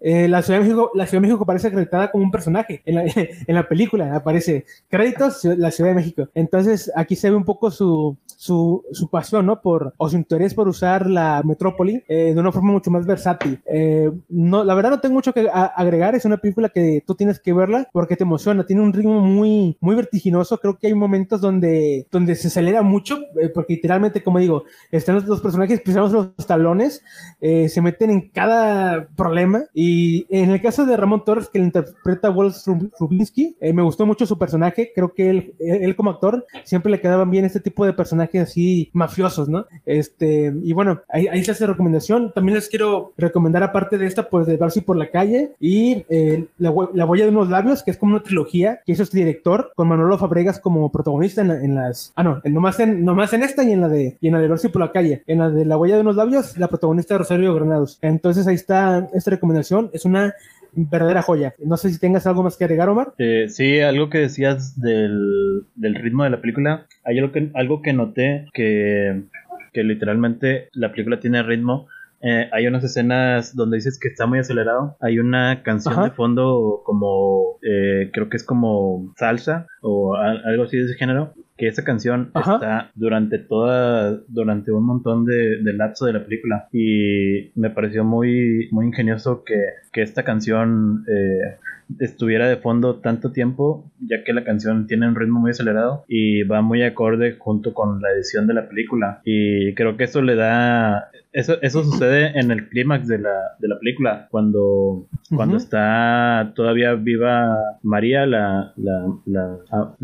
S2: eh, la, Ciudad de México, la Ciudad de México aparece acreditada como un personaje en la, [laughs] en la película, aparece créditos la Ciudad de México. Entonces aquí se ve un poco su, su, su pasión, ¿no? Por, o su interés por usar la metrópoli eh, de una forma mucho más versátil. Eh, no, la verdad no tengo mucho que agregar, es una película que tú tienes que verla porque te emociona, tiene un ritmo muy, muy vertiginoso, creo que hay momentos donde, donde se acelera mucho, porque literalmente, como digo, están los, los personajes pisando los talones, se meten en cada problema y y en el caso de Ramón Torres, que le interpreta Wolf Rubinsky, eh, me gustó mucho su personaje. Creo que él, él, como actor siempre le quedaban bien este tipo de personajes así mafiosos, ¿no? Este, y bueno, ahí, ahí se hace recomendación. También les quiero recomendar, aparte de esta, pues de Darcy por la calle y eh, la, la, huella de unos labios, que es como una trilogía que hizo este director con Manolo Fabregas como protagonista en, las. Ah, no, nomás en, nomás en esta y en la de y en la de Darcy por la calle. En la de la huella de unos labios, la protagonista Rosario Granados. Entonces ahí está esta recomendación es una verdadera joya. No sé si tengas algo más que agregar, Omar.
S1: Eh, sí, algo que decías del, ritmo de la película. Hay algo que, algo que noté que, que literalmente la película tiene ritmo eh, hay unas escenas donde dices que está muy acelerado. Hay una canción de fondo como, eh, creo que es como salsa o algo así de ese género, que esa canción está durante toda, durante un montón de, de, lapso de la película y me pareció muy, muy ingenioso que, que esta canción eh, estuviera de fondo tanto tiempo, ya que la canción tiene un ritmo muy acelerado y va muy acorde junto con la edición de la película. Y creo que eso le da. Eso, eso sucede en el clímax de la, de la película, cuando, cuando está todavía viva María, la, la, la, ah,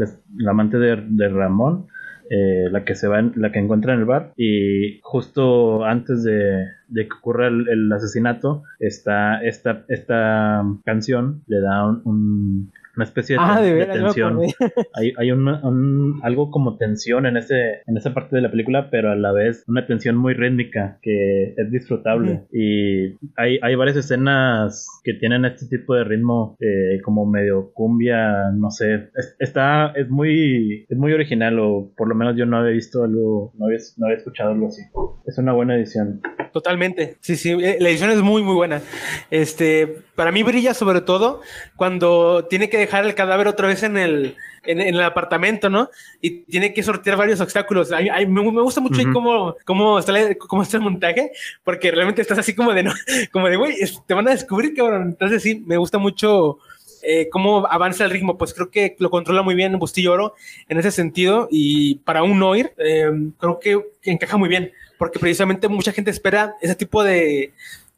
S1: amante de, de Ramón. Eh, la que se va la que encuentra en el bar y justo antes de, de que ocurra el, asesinato está esta esta canción le da un una especie de,
S2: ah,
S1: tensión. [laughs] hay, hay un, algo como tensión en ese en esa parte de la película, pero a la vez una tensión muy rítmica que es disfrutable. Y hay, hay varias escenas que tienen este tipo de ritmo eh, como medio cumbia, no sé. está, es muy, es muy original, o por lo menos yo no había visto algo, no había, no había escuchado algo así. Es una buena edición.
S2: Totalmente. Sí, sí, eh, la edición es muy, muy buena. Este, para mí brilla sobre todo cuando tiene que dejar el cadáver otra vez en el, en, el apartamento, ¿no? Y tiene que sortear varios obstáculos. me, gusta mucho cómo, cómo, está cómo está el montaje, porque realmente estás así como de, [laughs] no, como de, güey, te van a descubrir, cabrón. Entonces sí, me gusta mucho eh, cómo avanza el ritmo, pues creo que lo controla muy bien Bustillo Oro en ese sentido y para un Noir eh, creo que encaja muy bien porque precisamente mucha gente espera ese tipo de,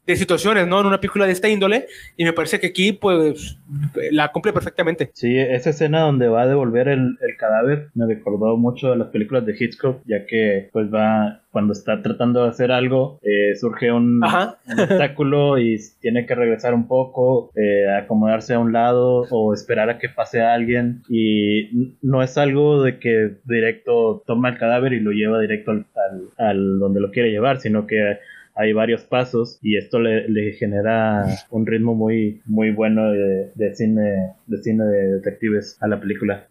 S2: de situaciones, ¿no? En una película de esta índole, y me parece que aquí, pues, la cumple perfectamente.
S1: Sí, esa escena donde va a devolver el, el cadáver me recordó mucho de las películas de Hitchcock, ya que, pues, va, cuando está tratando de hacer algo, eh, surge un, obstáculo [laughs] y tiene que regresar un poco, eh, acomodarse a un lado o esperar a que pase a alguien, y no es algo de que directo toma el cadáver y lo lleva directo al, al donde lo quiere llevar, sino que hay varios pasos y esto le, le genera un ritmo muy, muy bueno de, de, cine, de cine de detectives a la película.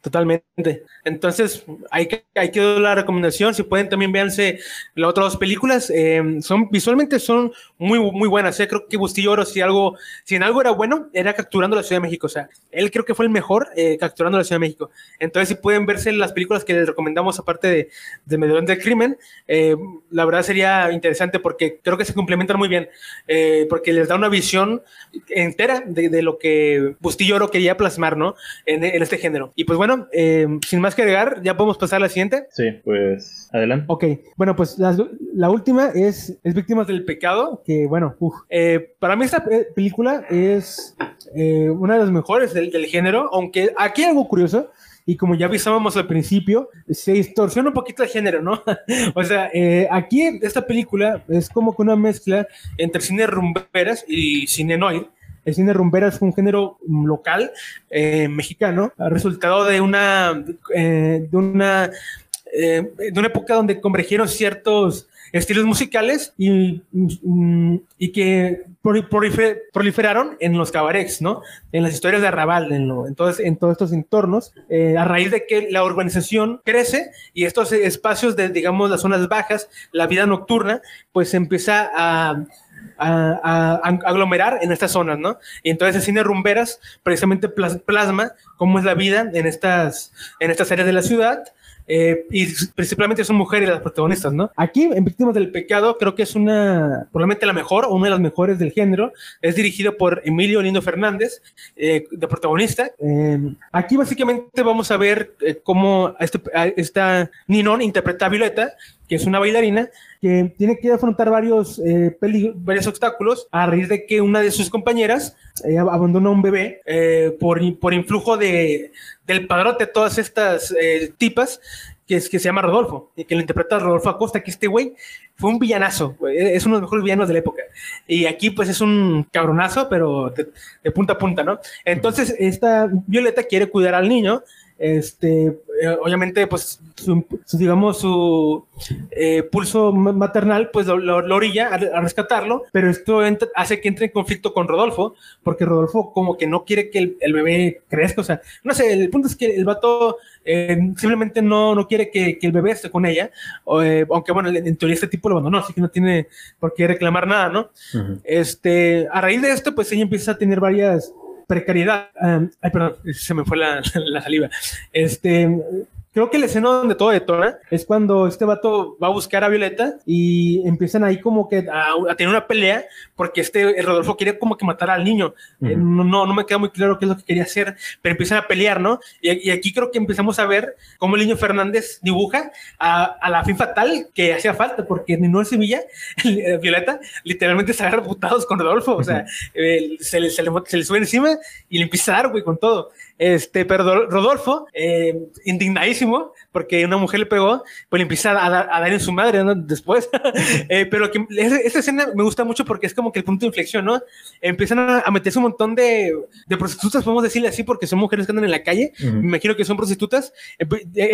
S2: Totalmente. Entonces, hay que, hay que dar la recomendación. Si pueden, también véanse las otras dos películas. Eh, son, visualmente son muy, muy buenas. ¿eh? Creo que Bustillo Oro, si algo, si en algo era bueno, era capturando la Ciudad de México. O sea, él creo que fue el mejor eh, capturando la Ciudad de México. Entonces, si pueden verse las películas que les recomendamos, aparte de, de Medellín del Crimen, eh, la verdad sería interesante porque creo que se complementan muy bien. porque les da una visión entera de, de, lo que Bustillo Oro quería plasmar, ¿no? En, en este género. Y pues bueno, eh, sin más que agregar, ¿ya podemos pasar a la siguiente?
S1: Sí, pues adelante.
S2: Ok, bueno, pues la, última es, es Víctimas del Pecado, que bueno, eh, para mí esta película es eh, una de las mejores del, género, aunque aquí hay algo curioso, y como ya avisábamos al principio, se distorsiona un poquito el género, ¿no? [laughs] o sea, aquí esta película es como que una mezcla entre cine rumberas y cine noir, el cine rumbera es un género local eh, mexicano, resultado de una, eh, de una, eh, de una época donde convergieron ciertos estilos musicales y, mm, y que proliferaron en los cabarets, ¿no? En las historias de arrabal, en, entonces, en todos estos entornos, a raíz de que la urbanización crece y estos espacios de, digamos, las zonas bajas, la vida nocturna, pues empieza a a, aglomerar en estas zonas, ¿no? Y entonces el cine rumberas precisamente plasma cómo es la vida en estas, en estas áreas de la ciudad. Eh, y principalmente son mujeres las protagonistas, ¿no? Aquí, en Víctimas del Pecado, creo que es una, probablemente la mejor, una de las mejores del género. Es dirigido por Emilio Lindo Fernández, eh, de protagonista. Eh, aquí, básicamente, vamos a ver cómo este, esta Ninon interpreta a Violeta, que es una bailarina que tiene que afrontar varios, eh, varios obstáculos a raíz de que una de sus compañeras eh, abandona un bebé eh, por, por influjo de, del padrote de todas estas eh, tipas que, es, que se llama Rodolfo, y que lo interpreta Rodolfo Acosta, que este güey fue un villanazo, es uno de los mejores villanos de la época. Y aquí pues es un cabronazo, pero de punta a punta, ¿no? Entonces esta Violeta quiere cuidar al niño, este, eh, obviamente, pues, su, digamos, su eh, pulso maternal, pues lo, orilla a, rescatarlo, pero esto hace que entre en conflicto con Rodolfo, porque Rodolfo como que no quiere que el, bebé crezca, o sea, no sé, el punto es que el vato eh, simplemente no, no quiere que, que, el bebé esté con ella, aunque bueno, en teoría este tipo lo abandonó, así que no tiene por qué reclamar nada, ¿no? Este, a raíz de esto, pues ella empieza a tener varias precariedad. ay, perdón, se me fue la, [laughs] la saliva. Este, Creo que la escena donde todo detona es cuando este vato va a buscar a Violeta y empiezan ahí como que a, tener una pelea porque este Rodolfo quiere como que matar al niño. Eh, no, no me queda muy claro qué es lo que quería hacer, pero empiezan a pelear, ¿no? Y, aquí creo que empezamos a ver cómo el niño Fernández dibuja a, la fin fatal que hacía falta porque en Sevilla, [laughs] eh, Violeta literalmente se agarra putados con Rodolfo, o sea, se, le, se, le, sube encima y le empieza a dar, güey, con todo. Este, pero Rodolfo, eh, indignadísimo, porque una mujer le pegó, pues le empieza a, dar en su madre después. [laughs] eh, pero que esa, escena me gusta mucho porque es como que el punto de inflexión, ¿no? Empiezan a, meterse un montón de, de, prostitutas, podemos decirle así, porque son mujeres que andan en la calle. Me imagino que son prostitutas. Eh,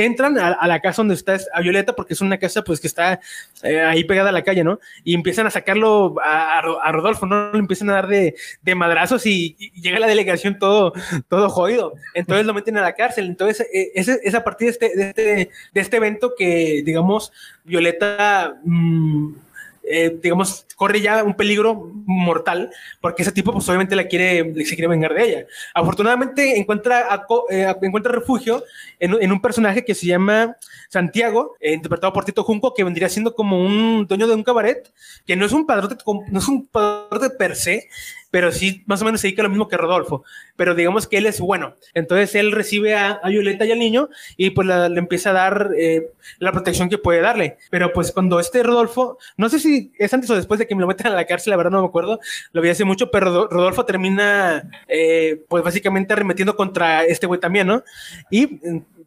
S2: entran a, la casa donde está a Violeta, porque es una casa pues que está ahí pegada a la calle, ¿no? Y empiezan a sacarlo a, Rodolfo, ¿no? Le empiezan a dar de, de madrazos y, y, llega la delegación todo, todo jodido. Entonces lo meten a la cárcel. Entonces eh, es, a partir de este, evento que, digamos, Violeta... Mm, eh, digamos, corre ya un peligro mortal, porque ese tipo, pues obviamente la quiere, se quiere vengar de ella. Afortunadamente encuentra, eh, encuentra refugio en, un personaje que se llama Santiago, interpretado por Tito Junco, que vendría siendo como un dueño de un cabaret, que no es un padrote, no es un padrote per se, pero sí más o menos se dedica lo mismo que Rodolfo, pero digamos que él es bueno. Entonces él recibe a, Violeta y al niño y pues le empieza a dar eh, la protección que puede darle. Pero pues cuando este Rodolfo, no sé si es antes o después de que me lo metan a la cárcel, la verdad no me acuerdo, lo vi hace mucho, pero Rodolfo termina eh, pues básicamente arremetiendo contra este güey también, ¿no? Y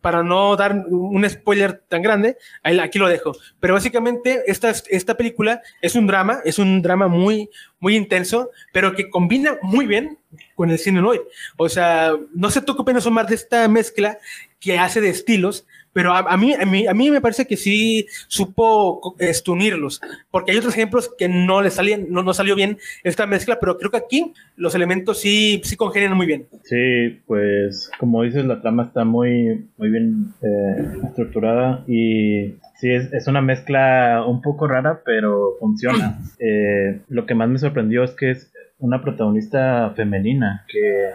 S2: para no dar un spoiler tan grande, aquí lo dejo. Pero básicamente esta, esta película es un drama, es un drama muy, muy intenso, pero que combina muy bien con el cine hoy. O sea, no sé tú qué opinas, Omar, de esta mezcla que hace de estilos, pero a, mí, a, mí, a mí me parece que sí supo este, unirlos, porque hay otros ejemplos que no le salían, no, no salió bien esta mezcla, pero creo que aquí los elementos sí, sí congenian muy bien.
S1: Sí, pues como dices, la trama está muy, muy bien eh, estructurada y sí, es, es, una mezcla un poco rara, pero funciona. [laughs] Eh, lo que más me sorprendió es que es una protagonista femenina que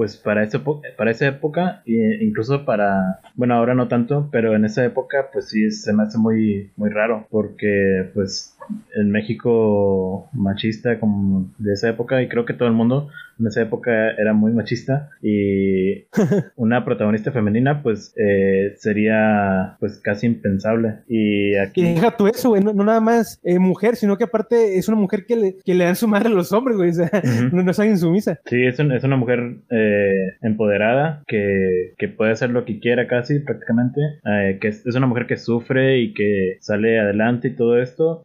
S1: pues para, ese, para esa época, e incluso para, bueno, ahora no tanto, pero en esa época, pues sí, se me hace muy, muy raro, porque pues el México machista como de esa época, y creo que todo el mundo en esa época era muy machista, y [laughs] una protagonista femenina, pues eh, sería pues casi impensable. Y aquí...
S2: Y deja tú eso, güey, no, nada más eh, mujer, sino que aparte es una mujer que le, que le dan su madre a los hombres, güey, o sea, no, no es alguien sumisa.
S1: Sí, es, es una mujer eh, empoderada que, que, puede hacer lo que quiera casi prácticamente, que es, es, una mujer que sufre y que sale adelante y todo esto.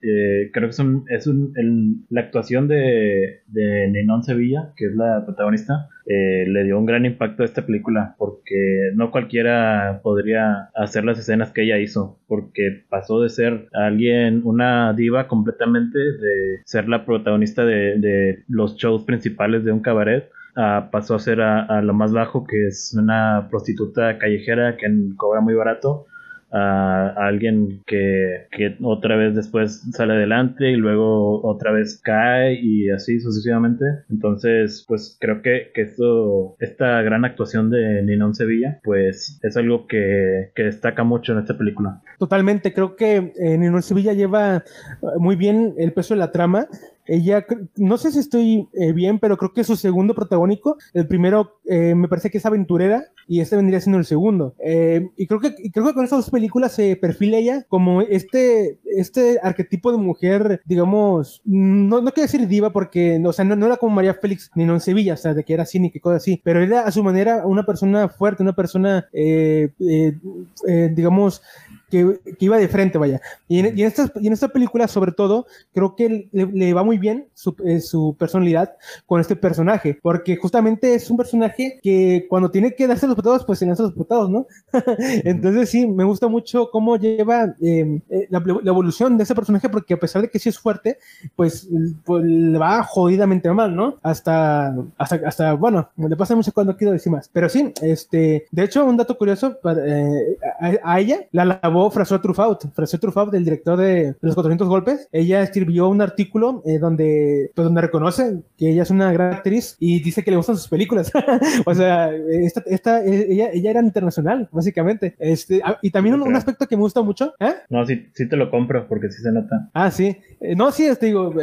S1: Creo que es, un, es un, la actuación de, de Ninón Sevilla, que es la protagonista, eh, le dio un gran impacto a esta película porque no cualquiera podría hacer las escenas que ella hizo porque pasó de ser alguien, una diva completamente, de ser la protagonista de, los shows principales de un cabaret pasó a ser a, lo más bajo que es una prostituta callejera que cobra muy barato a, alguien que, que, otra vez después sale adelante y luego otra vez cae y así sucesivamente. Entonces, pues creo que, que esto, esta gran actuación de Ninón Sevilla, pues es algo que, que destaca mucho en esta película.
S2: Totalmente, creo que eh, Ninón Sevilla lleva muy bien el peso de la trama ella, no sé si estoy eh, bien, pero creo que es su segundo protagónico. El primero eh, me parece que es aventurera y este vendría siendo el segundo. Eh, y creo que, creo que con esas dos películas se perfila ella como este, este arquetipo de mujer, digamos, no, no quiero decir diva porque, o sea, no, era como María Félix ni no en Sevilla, o sea, de que era cínica y cosas así, pero era a su manera una persona fuerte, una persona, digamos, que, iba de frente, vaya. Y en, y en, esta, y en esta película, sobre todo, creo que le, va muy bien su, eh, su, personalidad con este personaje, porque justamente es un personaje que cuando tiene que darse los putados, pues se lanza los putados, ¿no? [laughs] Entonces sí, me gusta mucho cómo lleva em, eh, la, evolución de ese personaje, porque a pesar de que sí es fuerte, pues, pues le va jodidamente mal, ¿no? Hasta, hasta, hasta bueno, le pasa mucho cuando quiero decir más. Pero sí, este, de hecho, un dato curioso, eh, a, ella la lavó François Truffaut, François Truffaut, del director de, Los 400 Golpes. Ella escribió un artículo eh, donde, pues, donde reconoce que ella es una gran actriz y dice que le gustan sus películas. [laughs] o sea, esta, esta, ella, ella era internacional, básicamente. Este, ah, y también un, aspecto que me gusta mucho. ¿eh?
S1: No, sí, sí te lo compro porque sí se nota.
S2: Ah, sí. no, sí, este, digo,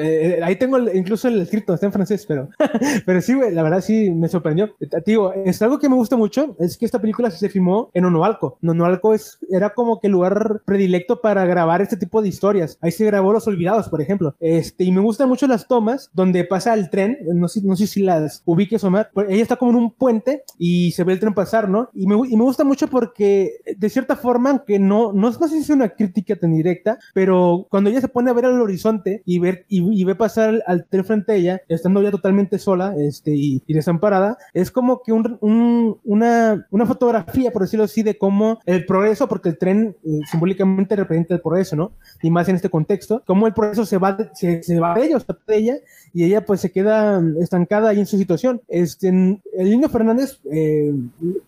S2: ahí tengo incluso el escrito, está en francés, pero, [laughs] pero sí, la verdad sí me sorprendió. Digo, es algo que me gusta mucho, es que esta película se filmó en Onoalco. Onoalco es, era como que el lugar predilecto para grabar este tipo de historias. Ahí se grabó Los Olvidados, por ejemplo. Este, y me gustan mucho las tomas donde pasa el tren, no sé, no sé si las ubiques, Omar. Ella está como en un puente y se ve el tren pasar, ¿no? Y me, y me gusta mucho porque, de cierta forma, aunque no, no, no sé si es una crítica tan directa, pero cuando ella se pone a ver al horizonte y, ver, y, ve pasar al, tren frente a ella, estando ya totalmente sola este, y, desamparada, es como que un, un, una, una fotografía, por decirlo así, de cómo el progreso, porque el tren simbólicamente representa el progreso, ¿no? Y más en este contexto, cómo el progreso se va, de, se, va de ellos, de ella, y ella pues se queda estancada ahí en su situación. Este, el niño Fernández, eh,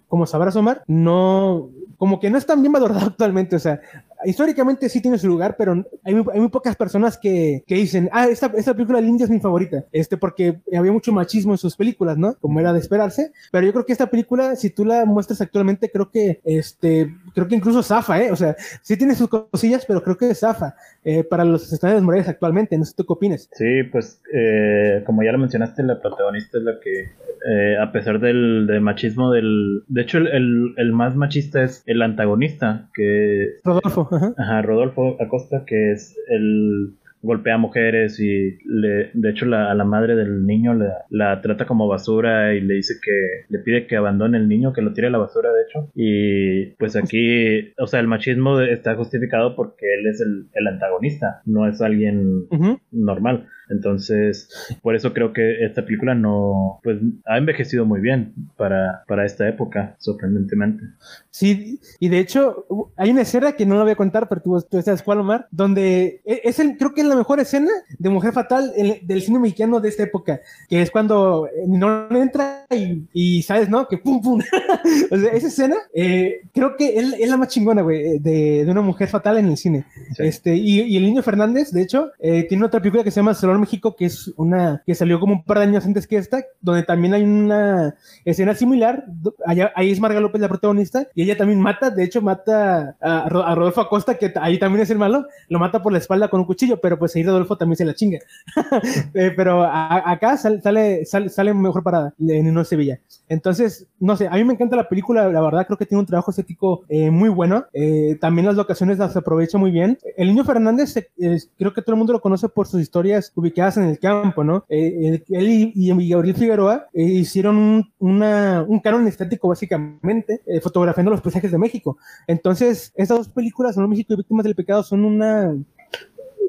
S2: como sabrás Omar, no, como que no es tan bien valorado [laughs] actualmente, o sea, históricamente sí tiene su lugar, pero hay muy, hay muy pocas personas que, que, dicen, ah, esta, esta película de India es mi favorita, este, porque había mucho machismo en sus películas, ¿no? Como era de esperarse, pero yo creo que esta película, si tú la muestras actualmente, creo que, este, creo que incluso zafa, ¿eh? O sea, sí tiene sus cosillas, pero creo que zafa eh, para los estándares morales actualmente, no sé tú qué opinas.
S1: Sí, pues, eh, como ya lo mencionaste, la protagonista es la que, eh, a pesar del, del, machismo del... De hecho, el, el, el más machista es el antagonista, que...
S2: Rodolfo.
S1: Ajá. Rodolfo Acosta, que es el golpea a mujeres y le, de hecho la, a la madre del niño la, la, trata como basura y le dice que le pide que abandone el niño, que lo tire a la basura de hecho. Y pues aquí, o sea, el machismo está justificado porque él es el, el antagonista, no es alguien normal. Entonces, por eso creo que esta película no, pues, ha envejecido muy bien para, para esta época, sorprendentemente.
S2: Sí, y de hecho, hay una escena que no la voy a contar, pero tú, tú sabes cuál, Omar, donde e, es el, creo que es la mejor escena de Mujer Fatal del cine mexicano de esta época, que es cuando eh, no entra y, y sabes, ¿no? Que pum, pum. [laughs] o sea, esa escena, eh, creo que es, es, la más chingona, güey, de, de, una Mujer Fatal en el cine. Este, y, y, el niño Fernández, de hecho, eh, tiene otra película que se llama México, que es una que salió como un par de años antes que esta, donde también hay una escena similar. Allá, ahí es Marga López la protagonista y ella también mata, de hecho, mata a, Rodolfo Acosta, que ahí también es el malo, lo mata por la espalda con un cuchillo, pero pues ahí Rodolfo también se la chinga. [laughs] Eh, pero acá sale, sale, sale, mejor parada en No Sevilla. Entonces, no sé, a mí me encanta la película, la verdad creo que tiene un trabajo estético eh, muy bueno. Eh, también las locaciones las aprovecha muy bien. El niño Fernández, creo que todo el mundo lo conoce por sus historias ubicadas en el campo, ¿no? Eh, él y, Gabriel Figueroa eh, hicieron un, una, un canon estético, básicamente, eh, fotografiando los paisajes de México. Entonces, estas dos películas, Honor México y Víctimas del Pecado, son una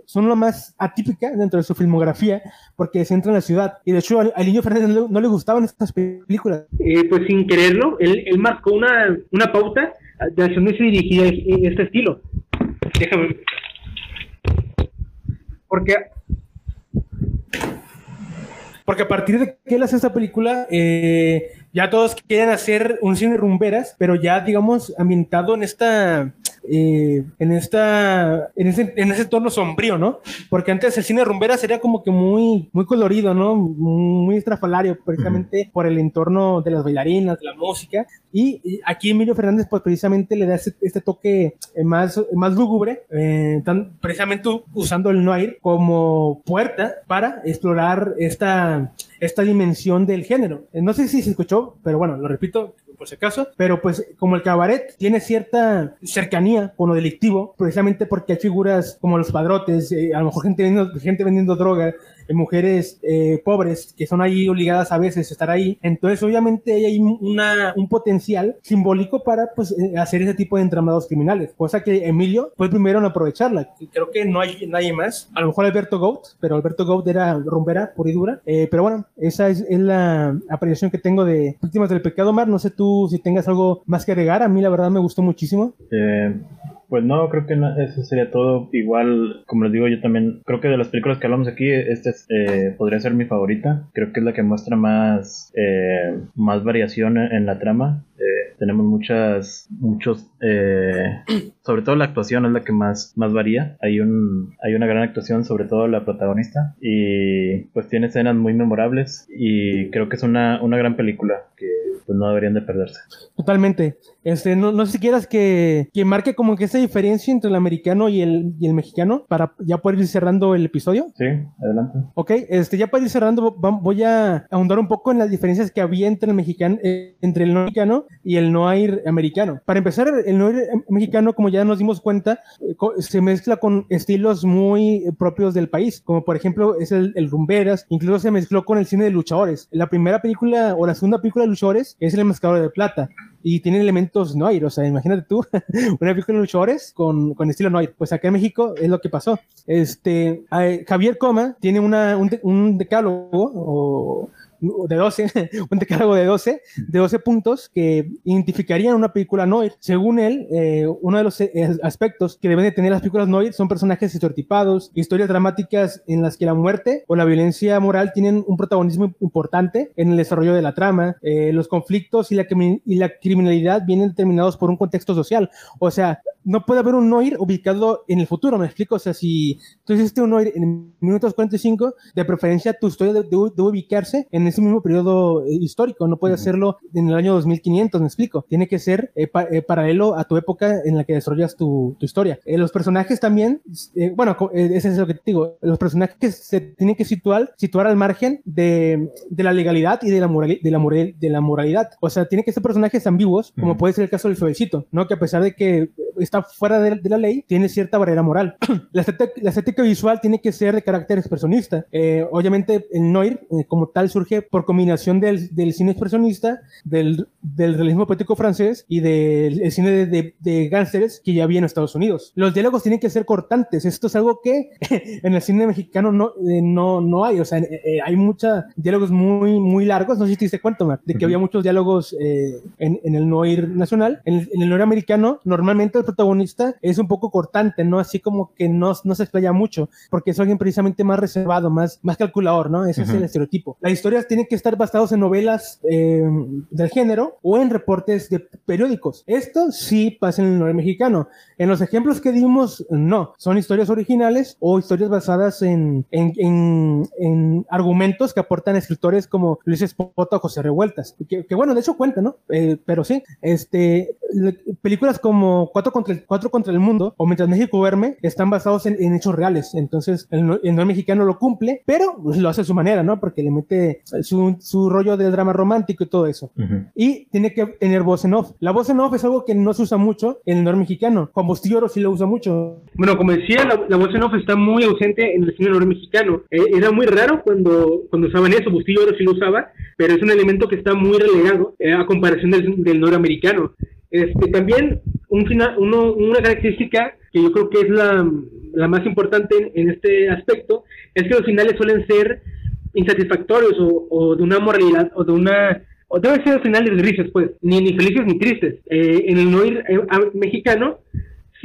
S2: son lo más atípica dentro de su filmografía porque se entra en la ciudad. Y de hecho, al, niño Fernández no, le gustaban estas películas.
S3: pues sin quererlo, él, él marcó una, una pauta de hacia dónde se dirigía este estilo. Déjame. Porque
S2: porque a partir de que él hace esta película, eh, ya todos quieren hacer un cine rumberas, pero ya, digamos, ambientado en esta eh, en esta en ese, en ese tono sombrío, ¿no? Porque antes el cine rumbera sería como que muy muy colorido, ¿no? Muy estrafalario, precisamente por el entorno de las bailarinas, de la música. Y, aquí Emilio Fernández, pues precisamente le da este, toque eh, más, más lúgubre, eh, precisamente usando el noir como puerta para explorar esta, esta dimensión del género. No sé si se escuchó, pero bueno, lo repito, por si acaso, pero pues como el cabaret tiene cierta cercanía con lo delictivo, precisamente porque hay figuras como los padrotes, eh, a lo mejor gente vendiendo, gente vendiendo droga, mujeres eh, pobres que son ahí obligadas a veces a estar ahí. Entonces, obviamente, hay una, un potencial simbólico para pues, eh, hacer ese tipo de entramados criminales, cosa que Emilio fue el primero en aprovecharla. Creo que no hay nadie más. A lo mejor Alberto Goat, pero Alberto Goat era rumbera por y dura. Eh, pero bueno, esa es, es, la apreciación que tengo de Víctimas del Pecado Mar. No sé tú si tengas algo más que agregar. A mí, la verdad, me gustó muchísimo.
S1: Eh, pues no, creo que no, eso sería todo. Igual, como les digo, yo también creo que de las películas que hablamos aquí, esta eh, podría ser mi favorita. Creo que es la que muestra más, eh, más variación en, la trama. Eh, tenemos muchas, muchos, [clears throat] sobre todo la actuación es la que más, más varía. Hay un, hay una gran actuación, sobre todo la protagonista, y pues tiene escenas muy memorables y creo que es una, una gran película que pues no deberían de perderse.
S2: Totalmente. Este, no, no sé si quieras que, que marque como que esa diferencia entre el americano y el, y el mexicano para ya poder ir cerrando el episodio.
S1: Sí, adelante.
S2: Ok, este, ya para ir cerrando, voy a ahondar un poco en las diferencias que había entre el mexicano, eh, entre el no mexicano y el noir americano. Para empezar, el noir mexicano, como ya nos dimos cuenta, eh, se mezcla con estilos muy propios del país, como por ejemplo es el, el rumberas, incluso se mezcló con el cine de luchadores. La primera película o la segunda película de luchadores es El Mascador de Plata y tiene elementos noir, o sea, imagínate tú, [laughs] una película de luchadores con, con estilo noir. Pues acá en México es lo que pasó. Este, Javier Coma tiene una, un, un decálogo o de 12, [laughs] un decálogo de 12, de 12 puntos que identificarían una película noir. Según él, eh, uno de los eh, aspectos que deben de tener las películas noir son personajes estereotipados, historias dramáticas en las que la muerte o la violencia moral tienen un protagonismo importante en el desarrollo de la trama. Eh, los conflictos y la, y la criminalidad vienen determinados por un contexto social. O sea, no puede haber un Noir ubicado en el futuro, me explico. O sea, si tú hiciste un Noir en minutos 45, de preferencia tu historia debe, ubicarse en ese mismo periodo eh, histórico, no puede hacerlo en el año 2500, me explico. Tiene que ser eh, eh, paralelo a tu época en la que desarrollas tu, tu historia. los personajes también, bueno, ese es lo que te digo, los personajes se tienen que situar, situar al margen de, de la legalidad y de la, moral, de, la moral, de la moralidad. O sea, tienen que ser personajes ambiguos, como puede ser el caso del Suavecito, ¿no? Que a pesar de que está fuera de, la ley, tiene cierta barrera moral. [clears throat] la, estética, visual tiene que ser de carácter expresionista. Eh, obviamente, el Noir, eh, como tal, surge por combinación del, del cine expresionista, del, del, realismo poético francés y del cine de, de, de gángsteres que ya había en Estados Unidos. Los diálogos tienen que ser cortantes. Esto es algo que [laughs] en el cine mexicano no, eh, no, no hay. O sea, hay muchos diálogos muy, muy largos. No sé si te diste cuenta, de que había muchos diálogos en, en, el Noir nacional. En el, en el Noir americano, normalmente el protagonista es un poco cortante, ¿no? Así como que no, no se explaya mucho, porque es alguien precisamente más reservado, más, más calculador, ¿no? Ese es el estereotipo. Las historias tienen que estar basadas en novelas eh, del género o en reportes de periódicos. Esto sí pasa en el norte mexicano. En los ejemplos que dimos, no. Son historias originales o historias basadas en, en, en, en argumentos que aportan escritores como Luis Espota o José Revueltas. Que, que bueno, de hecho cuenta, ¿no? Eh, pero sí, este, películas como Cuatro contra el Cuatro contra el Mundo o Mientras México Duerme están basados en, hechos reales. Entonces, el, el mexicano lo cumple, pero lo hace a su manera, ¿no? Porque le mete su, su rollo del drama romántico y todo eso. Y tiene que tener voz en off. La voz en off es algo que no se usa mucho en el norte mexicano. Juan Bustillo sí lo usa mucho.
S4: Bueno, como decía, la, voz en off está muy ausente en el cine norte mexicano. Eh, era muy raro cuando, cuando usaban eso. Bustillo sí lo usaba, pero es un elemento que está muy relegado eh, a comparación del, del norteamericano. Este, también un una característica que yo creo que es la, más importante en este aspecto es que los finales suelen ser insatisfactorios o, de una moralidad o de una o deben ser finales grises pues ni, ni felices ni tristes. Eh, en el noir eh, mexicano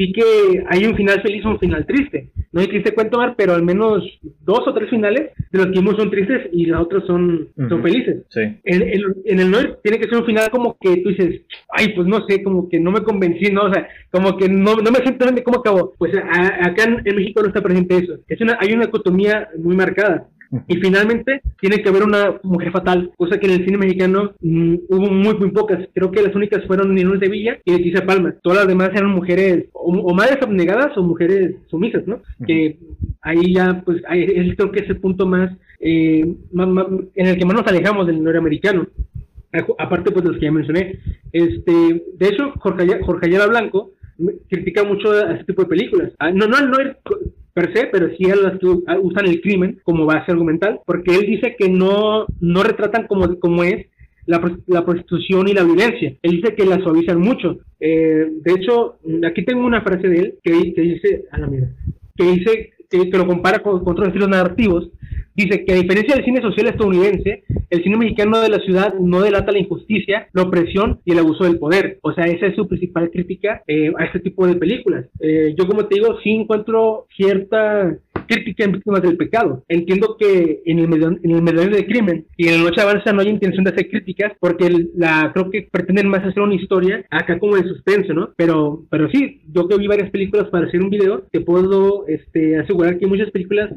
S4: sí que hay un final feliz o un final triste. No hay triste cuento mar, pero al menos dos o tres finales de los que vimos son tristes y los otros son, son felices. En, en, el Noir tiene que ser un final como que tú dices, ay, pues no sé, como que no me convencí, ¿no? O sea, como que no, no me siento de cómo acabó. Pues acá en, México no está presente eso. Es una, hay una dicotomía muy marcada. Y finalmente tiene que haber una mujer fatal, cosa que en el cine mexicano mm, hubo muy, muy pocas. Creo que las únicas fueron Inés de Villa y Leticia Palma. Todas las demás eran mujeres o, madres abnegadas o mujeres sumisas, ¿no? Que ahí ya, pues, ahí, creo que es el punto más, eh, en el que más nos alejamos del norteamericano aparte pues de los que ya mencioné. Este, de hecho, Jorge, Jorge Ayala Blanco critica mucho a este tipo de películas. Ah, no, no, no
S2: per se, pero sí a los que usan el crimen como base argumental, porque él dice que no, no retratan como, como es la, la, prostitución y la violencia. Él dice que la suavizan mucho. Eh, de hecho, aquí tengo una frase de él que, dice, a la mira, que dice que, lo compara con, otros estilos narrativos Dice que a diferencia del cine social estadounidense, el cine mexicano de la ciudad no delata la injusticia, la opresión y el abuso del poder. O sea, esa es su principal crítica eh, a este tipo de películas. Eh, yo, como te digo, sí encuentro cierta crítica en víctimas del pecado. Entiendo que en el medio, en el medio del crimen y en la noche avanza no hay intención de hacer críticas porque la creo que pretenden más hacer una historia acá como de suspenso, ¿no? Pero pero sí, yo que vi varias películas para hacer un video, te puedo este, asegurar que muchas películas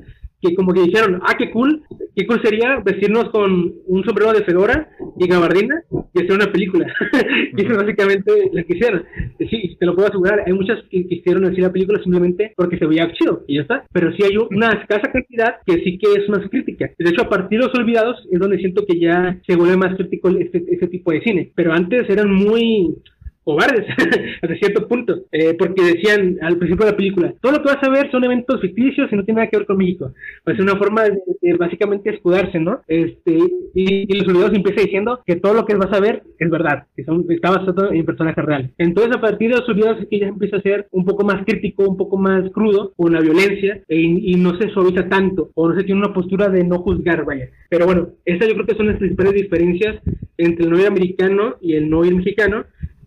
S2: que como que dijeron, ah, qué cool, qué cool sería vestirnos con un sombrero de fedora y gabardina y hacer una película. [laughs] y eso es básicamente lo que hicieron. Sí, te lo puedo asegurar, hay muchas que quisieron hacer la película simplemente porque se veía chido y ya está. Pero sí hay una escasa cantidad que sí que es más crítica. De hecho, a partir de Los Olvidados es donde siento que ya se vuelve más crítico este, este tipo de cine. Pero antes eran muy cobardes [laughs] hasta cierto punto, eh, porque decían al principio de la película, todo lo que vas a ver son eventos ficticios y no tiene nada que ver con México. Pues es una forma de, básicamente escudarse, ¿no? Este, y, los olvidados empieza diciendo que todo lo que vas a ver es verdad, que son, está basado en personajes reales. Entonces a partir de los olvidados es que ya empieza a ser un poco más crítico, un poco más crudo con la violencia e, y no se suaviza tanto, o no se tiene una postura de no juzgar, vaya. Pero bueno, estas yo creo que son las principales diferencias entre el noir americano y el noir mexicano,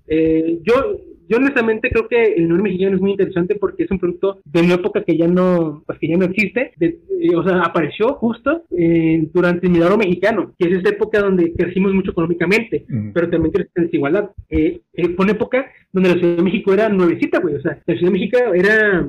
S2: eh, yo, yo honestamente creo que el noir mexicano es muy interesante porque es un producto de una época que ya no, pues que ya no existe, eh, o sea, apareció justo eh, durante el milagro mexicano, que es esa época donde crecimos mucho económicamente, pero también crecimos en desigualdad. fue una época donde la Ciudad de México era nuevecita, güey, o sea, la Ciudad de México era,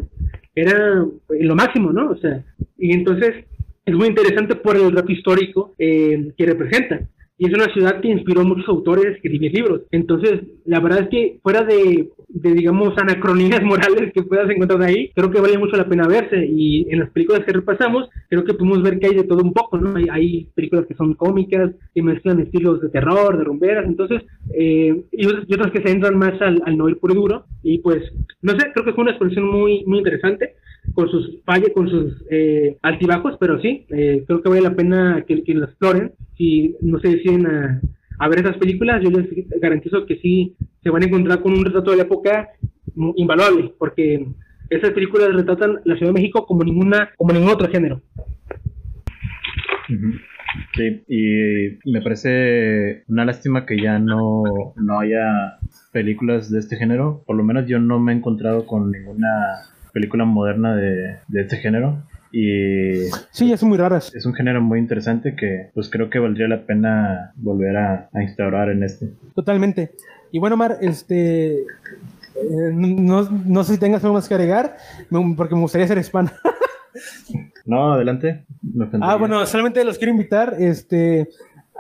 S2: era lo máximo, ¿no? O sea, y entonces es muy interesante por el rato histórico que representa y es una ciudad que inspiró a muchos autores a escribir libros. Entonces, la verdad es que fuera de, digamos, anacronías [laughs] morales que puedas encontrar ahí, creo que vale mucho la pena verse. Y en las películas que repasamos, creo que pudimos ver que hay de todo un poco, ¿no? Hay, películas que son cómicas, que mezclan estilos de terror, de rumberas, entonces, eh, y, otras que se entran más al, al noir puro y duro. Y pues, no sé, creo que fue una exposición muy, muy interesante con sus fallas, con sus eh, altibajos, pero sí, eh, creo que vale la pena que, que lo exploren. Si no se deciden a, ver esas películas, yo les garantizo que sí se van a encontrar con un retrato de la época invaluable, porque esas películas retratan la Ciudad de México como ninguna, como ningún otro género.
S1: Sí, y me parece una lástima que ya no, no haya películas de este género. Por lo menos yo no me he encontrado con ninguna película moderna de, de este género. Y
S5: sí, es muy raras.
S1: Es un género muy interesante que pues creo que valdría la pena volver a, instaurar en este.
S5: Totalmente. Y bueno, Mar, este eh, no, no, sé si tengas algo más que agregar, porque me gustaría ser spam. [laughs]
S1: no, adelante.
S5: ah, bueno, solamente los quiero invitar. Este,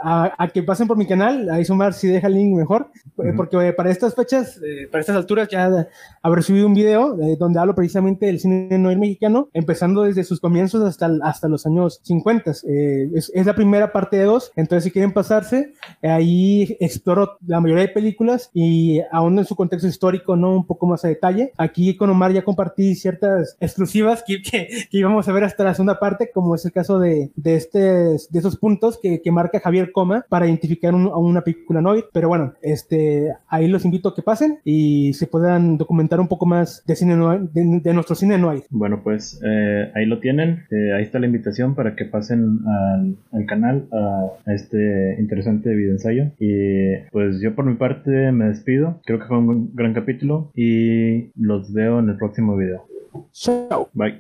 S5: a, que pasen por mi canal, ahí sumar si deja el link mejor, eh, porque para estas fechas, eh, para estas alturas ya habré subido un video eh, donde hablo precisamente del cine noir mexicano, empezando desde sus comienzos hasta, hasta los años 50. Es, es, la primera parte de dos, entonces si quieren pasarse, ahí exploro la mayoría de películas y aún en su contexto histórico, ¿no? Un poco más a detalle. Aquí con Omar ya compartí ciertas exclusivas que, que, íbamos a ver hasta la segunda parte, como es el caso de, de, este, de esos puntos que, que marca Javier coma para identificar a una película noir. Pero bueno, este, ahí los invito a que pasen y se puedan documentar un poco más de cine de, nuestro cine noir.
S1: Bueno, pues eh, ahí lo tienen. Eh, ahí está la invitación para que pasen al, canal a, este interesante video ensayo. Y pues yo por mi parte me despido. Creo que fue un gran capítulo y los veo en el próximo video.
S5: Chao.
S1: Bye.